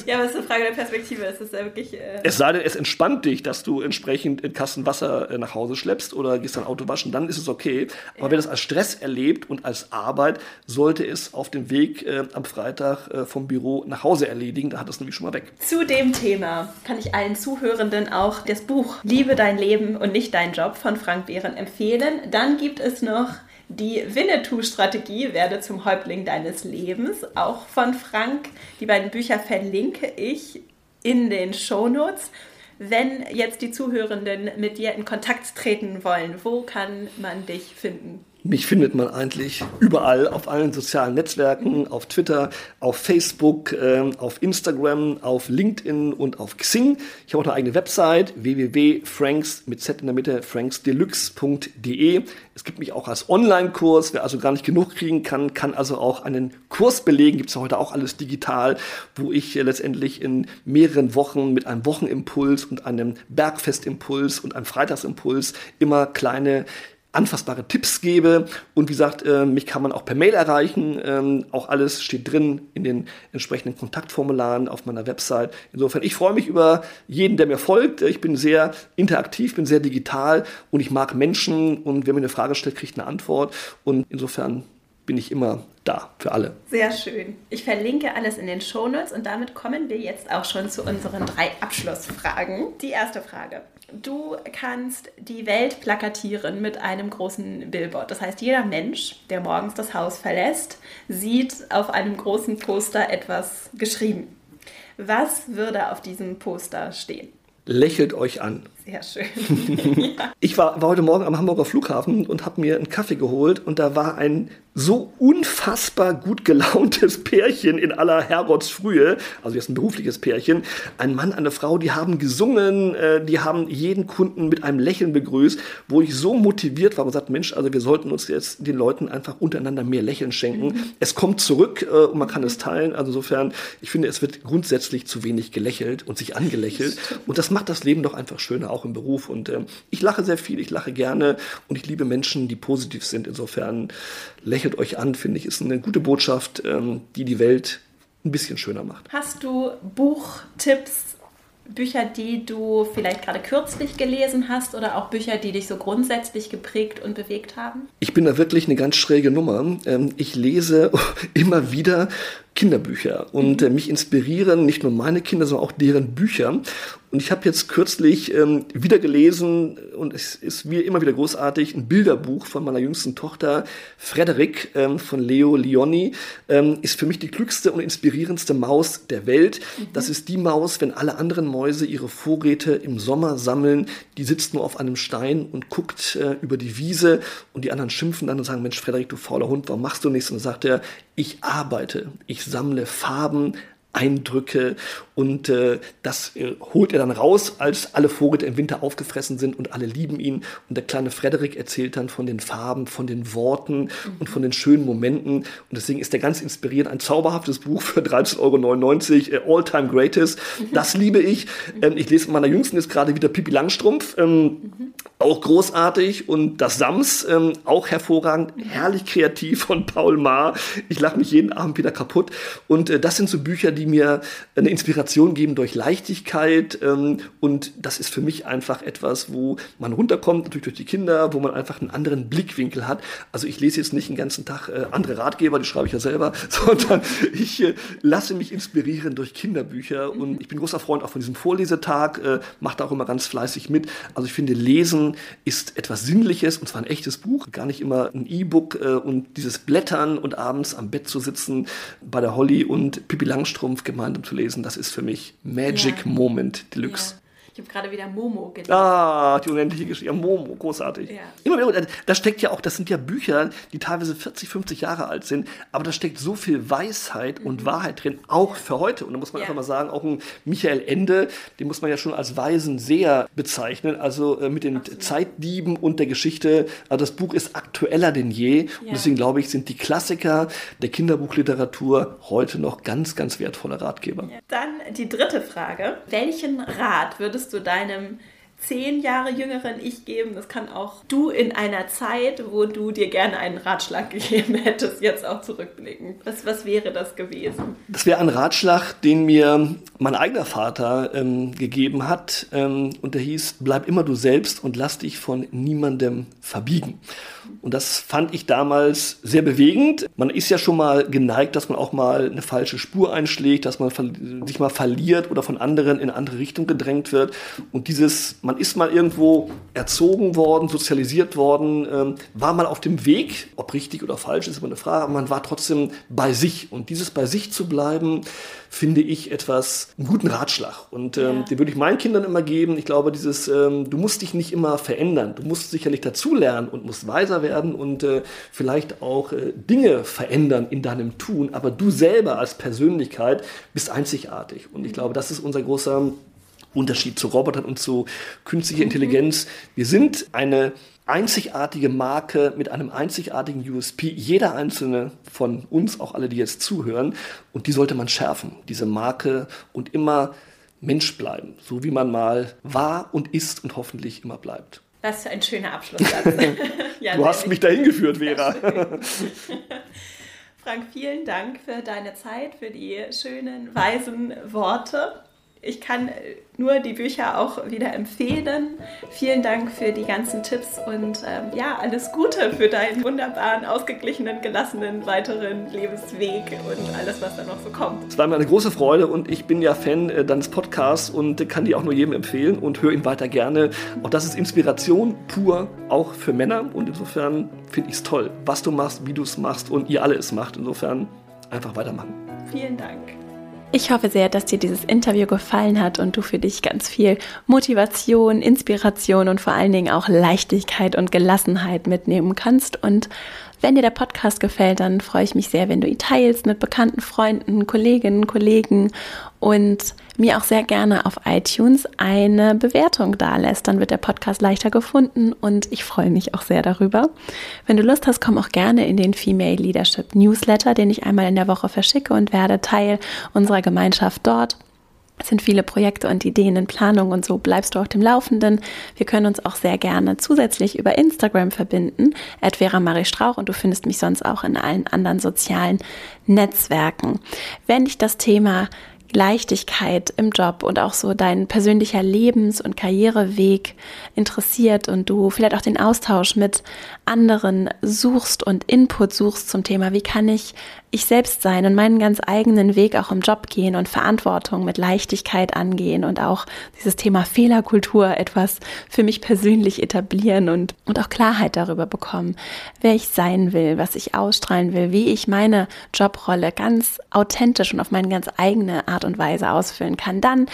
ja, aber es ist eine Frage der Perspektive. Es ist ja wirklich. Äh es sei denn, es entspannt dich, dass du entsprechend in Kasten Wasser äh, nach Hause schleppst oder gehst dein Auto waschen, dann ist es okay. Aber ja. wer das als Stress erlebt und als Arbeit, sollte es auf dem Weg äh, am Freitag äh, vom Büro nach Hause erledigen. Da hat es nämlich schon mal weg. Zu dem Thema kann ich allen Zuhörenden auch das Buch Liebe dein Leben und nicht dein Job von Frank Behren empfehlen. Dann gibt es noch die Winnetou-Strategie werde zum Häuptling deines Lebens, auch von Frank. Die beiden Bücher verlinke ich in den Shownotes. Wenn jetzt die Zuhörenden mit dir in Kontakt treten wollen, wo kann man dich finden? Mich findet man eigentlich überall, auf allen sozialen Netzwerken, auf Twitter, auf Facebook, äh, auf Instagram, auf LinkedIn und auf Xing. Ich habe auch eine eigene Website, www.franks mit Z in der Mitte, franksdeluxe.de. Es gibt mich auch als Online-Kurs, wer also gar nicht genug kriegen kann, kann also auch einen Kurs belegen. Gibt es heute auch alles digital, wo ich äh, letztendlich in mehreren Wochen mit einem Wochenimpuls und einem Bergfestimpuls und einem Freitagsimpuls immer kleine anfassbare Tipps gebe. Und wie gesagt, äh, mich kann man auch per Mail erreichen. Ähm, auch alles steht drin in den entsprechenden Kontaktformularen auf meiner Website. Insofern, ich freue mich über jeden, der mir folgt. Ich bin sehr interaktiv, bin sehr digital und ich mag Menschen. Und wer mir eine Frage stellt, kriegt eine Antwort. Und insofern bin ich immer da für alle. Sehr schön. Ich verlinke alles in den Shownotes und damit kommen wir jetzt auch schon zu unseren drei Abschlussfragen. Die erste Frage. Du kannst die Welt plakatieren mit einem großen Billboard. Das heißt, jeder Mensch, der morgens das Haus verlässt, sieht auf einem großen Poster etwas geschrieben. Was würde auf diesem Poster stehen? Lächelt euch an. Sehr schön. ja. Ich war, war, heute Morgen am Hamburger Flughafen und habe mir einen Kaffee geholt und da war ein so unfassbar gut gelauntes Pärchen in aller Herrgottsfrühe, also jetzt ein berufliches Pärchen, ein Mann, eine Frau, die haben gesungen, äh, die haben jeden Kunden mit einem Lächeln begrüßt, wo ich so motiviert war und gesagt, Mensch, also wir sollten uns jetzt den Leuten einfach untereinander mehr Lächeln schenken. Mhm. Es kommt zurück äh, und man kann es teilen. Also insofern, ich finde, es wird grundsätzlich zu wenig gelächelt und sich angelächelt und das macht das Leben doch einfach schöner auch im Beruf. Und äh, ich lache sehr viel, ich lache gerne und ich liebe Menschen, die positiv sind. Insofern lächelt euch an, finde ich, ist eine gute Botschaft, ähm, die die Welt ein bisschen schöner macht. Hast du Buchtipps Bücher, die du vielleicht gerade kürzlich gelesen hast oder auch Bücher, die dich so grundsätzlich geprägt und bewegt haben? Ich bin da wirklich eine ganz schräge Nummer. Ähm, ich lese immer wieder Kinderbücher und äh, mich inspirieren nicht nur meine Kinder, sondern auch deren Bücher. Und ich habe jetzt kürzlich ähm, wieder gelesen und es ist wie immer wieder großartig ein Bilderbuch von meiner jüngsten Tochter Frederik ähm, von Leo Leoni ähm, ist für mich die klügste und inspirierendste Maus der Welt. Mhm. Das ist die Maus, wenn alle anderen Mäuse ihre Vorräte im Sommer sammeln, die sitzt nur auf einem Stein und guckt äh, über die Wiese und die anderen schimpfen dann und sagen, Mensch Frederik, du fauler Hund, warum machst du nichts? Und dann sagt er, ich arbeite, ich sammle Farben, Eindrücke und äh, das äh, holt er dann raus, als alle Vorräte im Winter aufgefressen sind und alle lieben ihn. Und der kleine Frederik erzählt dann von den Farben, von den Worten und von den schönen Momenten. Und deswegen ist er ganz inspiriert. Ein zauberhaftes Buch für 13,99 Euro, äh, All Time Greatest. Das liebe ich. Ähm, ich lese meiner Jüngsten jetzt gerade wieder Pippi Langstrumpf. Ähm. Auch großartig. Und das Sams, ähm, auch hervorragend. Herrlich kreativ von Paul Maar. Ich lache mich jeden Abend wieder kaputt. Und äh, das sind so Bücher, die mir eine Inspiration geben durch Leichtigkeit. Ähm, und das ist für mich einfach etwas, wo man runterkommt, natürlich durch die Kinder, wo man einfach einen anderen Blickwinkel hat. Also ich lese jetzt nicht den ganzen Tag äh, andere Ratgeber, die schreibe ich ja selber, sondern ich äh, lasse mich inspirieren durch Kinderbücher. Und mhm. ich bin großer Freund auch von diesem Vorlesetag, äh, mache da auch immer ganz fleißig mit. Also ich finde, Lesen ist etwas Sinnliches und zwar ein echtes Buch, gar nicht immer ein E-Book äh, und dieses Blättern und abends am Bett zu sitzen bei der Holly und Pippi Langstrumpf gemeinsam zu lesen, das ist für mich Magic ja. Moment Deluxe. Ich habe gerade wieder Momo gelesen. Ah, die unendliche Geschichte. Ja, Momo, großartig. Ja. Immer wieder, da steckt ja auch, das sind ja Bücher, die teilweise 40, 50 Jahre alt sind, aber da steckt so viel Weisheit mhm. und Wahrheit drin, auch für heute. Und da muss man ja. einfach mal sagen, auch ein Michael Ende, den muss man ja schon als Weisen sehr bezeichnen, also äh, mit den Absolut. Zeitdieben und der Geschichte. Also das Buch ist aktueller denn je. Und deswegen glaube ich, sind die Klassiker der Kinderbuchliteratur heute noch ganz, ganz wertvolle Ratgeber. Dann die dritte Frage. Welchen Rat würdest würdest du deinem zehn Jahre jüngeren Ich geben? Das kann auch du in einer Zeit, wo du dir gerne einen Ratschlag gegeben hättest, jetzt auch zurückblicken. Was, was wäre das gewesen? Das wäre ein Ratschlag, den mir mein eigener Vater ähm, gegeben hat. Ähm, und der hieß, bleib immer du selbst und lass dich von niemandem verbiegen. Und das fand ich damals sehr bewegend. Man ist ja schon mal geneigt, dass man auch mal eine falsche Spur einschlägt, dass man sich mal verliert oder von anderen in eine andere Richtung gedrängt wird. Und dieses, man ist mal irgendwo erzogen worden, sozialisiert worden, ähm, war mal auf dem Weg, ob richtig oder falsch ist immer eine Frage, aber man war trotzdem bei sich. Und dieses bei sich zu bleiben, finde ich etwas, einen guten Ratschlag. Und ähm, ja. den würde ich meinen Kindern immer geben. Ich glaube, dieses, ähm, du musst dich nicht immer verändern. Du musst sicherlich dazulernen und musst weiser werden und äh, vielleicht auch äh, Dinge verändern in deinem Tun. Aber du selber als Persönlichkeit bist einzigartig. Und ich glaube, das ist unser großer Unterschied zu Robotern und zu künstlicher mhm. Intelligenz. Wir sind eine einzigartige Marke mit einem einzigartigen USP. Jeder einzelne von uns, auch alle, die jetzt zuhören, und die sollte man schärfen, diese Marke und immer Mensch bleiben, so wie man mal war und ist und hoffentlich immer bleibt. Das ist ein schöner Abschlusssatz. ja, du hast mich dahin geführt, Vera. Frank, vielen Dank für deine Zeit, für die schönen, weisen Worte. Ich kann nur die Bücher auch wieder empfehlen. Vielen Dank für die ganzen Tipps und ähm, ja, alles Gute für deinen wunderbaren, ausgeglichenen, gelassenen weiteren Lebensweg und alles, was da noch so kommt. Es war mir eine große Freude und ich bin ja Fan äh, deines Podcasts und kann die auch nur jedem empfehlen und höre ihn weiter gerne. Auch das ist Inspiration pur, auch für Männer und insofern finde ich es toll, was du machst, wie du es machst und ihr alle es macht. Insofern einfach weitermachen. Vielen Dank. Ich hoffe sehr, dass dir dieses Interview gefallen hat und du für dich ganz viel Motivation, Inspiration und vor allen Dingen auch Leichtigkeit und Gelassenheit mitnehmen kannst. Und wenn dir der Podcast gefällt, dann freue ich mich sehr, wenn du ihn teilst mit bekannten Freunden, Kolleginnen, Kollegen und mir auch sehr gerne auf iTunes eine Bewertung da lässt. Dann wird der Podcast leichter gefunden und ich freue mich auch sehr darüber. Wenn du Lust hast, komm auch gerne in den Female Leadership Newsletter, den ich einmal in der Woche verschicke und werde Teil unserer Gemeinschaft dort. Es sind viele Projekte und Ideen in Planung und so bleibst du auf dem Laufenden. Wir können uns auch sehr gerne zusätzlich über Instagram verbinden, at Vera Marie Strauch und du findest mich sonst auch in allen anderen sozialen Netzwerken. Wenn dich das Thema Leichtigkeit im Job und auch so dein persönlicher Lebens- und Karriereweg interessiert und du vielleicht auch den Austausch mit anderen suchst und Input suchst zum Thema, wie kann ich ich selbst sein und meinen ganz eigenen Weg auch im Job gehen und Verantwortung mit Leichtigkeit angehen und auch dieses Thema Fehlerkultur etwas für mich persönlich etablieren und, und auch Klarheit darüber bekommen, wer ich sein will, was ich ausstrahlen will, wie ich meine Jobrolle ganz authentisch und auf meine ganz eigene Art und Weise ausfüllen kann, dann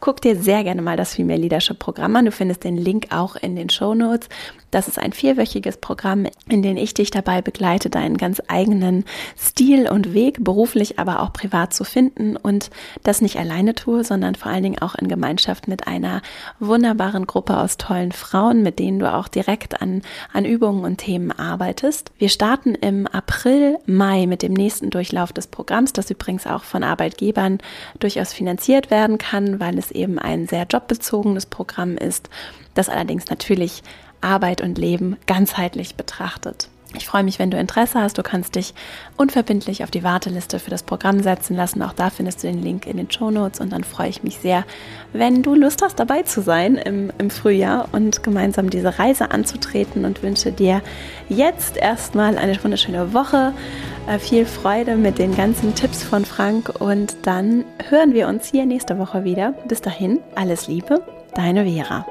Guck dir sehr gerne mal das Female Leadership Programm an. Du findest den Link auch in den Show Notes. Das ist ein vierwöchiges Programm, in dem ich dich dabei begleite, deinen ganz eigenen Stil und Weg beruflich, aber auch privat zu finden und das nicht alleine tue, sondern vor allen Dingen auch in Gemeinschaft mit einer wunderbaren Gruppe aus tollen Frauen, mit denen du auch direkt an, an Übungen und Themen arbeitest. Wir starten im April, Mai mit dem nächsten Durchlauf des Programms, das übrigens auch von Arbeitgebern durchaus finanziert werden kann, weil es es eben ein sehr jobbezogenes Programm ist, das allerdings natürlich Arbeit und Leben ganzheitlich betrachtet. Ich freue mich, wenn du Interesse hast. Du kannst dich unverbindlich auf die Warteliste für das Programm setzen lassen. Auch da findest du den Link in den Show Notes. Und dann freue ich mich sehr, wenn du Lust hast, dabei zu sein im, im Frühjahr und gemeinsam diese Reise anzutreten. Und wünsche dir jetzt erstmal eine wunderschöne Woche. Äh, viel Freude mit den ganzen Tipps von Frank. Und dann hören wir uns hier nächste Woche wieder. Bis dahin, alles Liebe, deine Vera.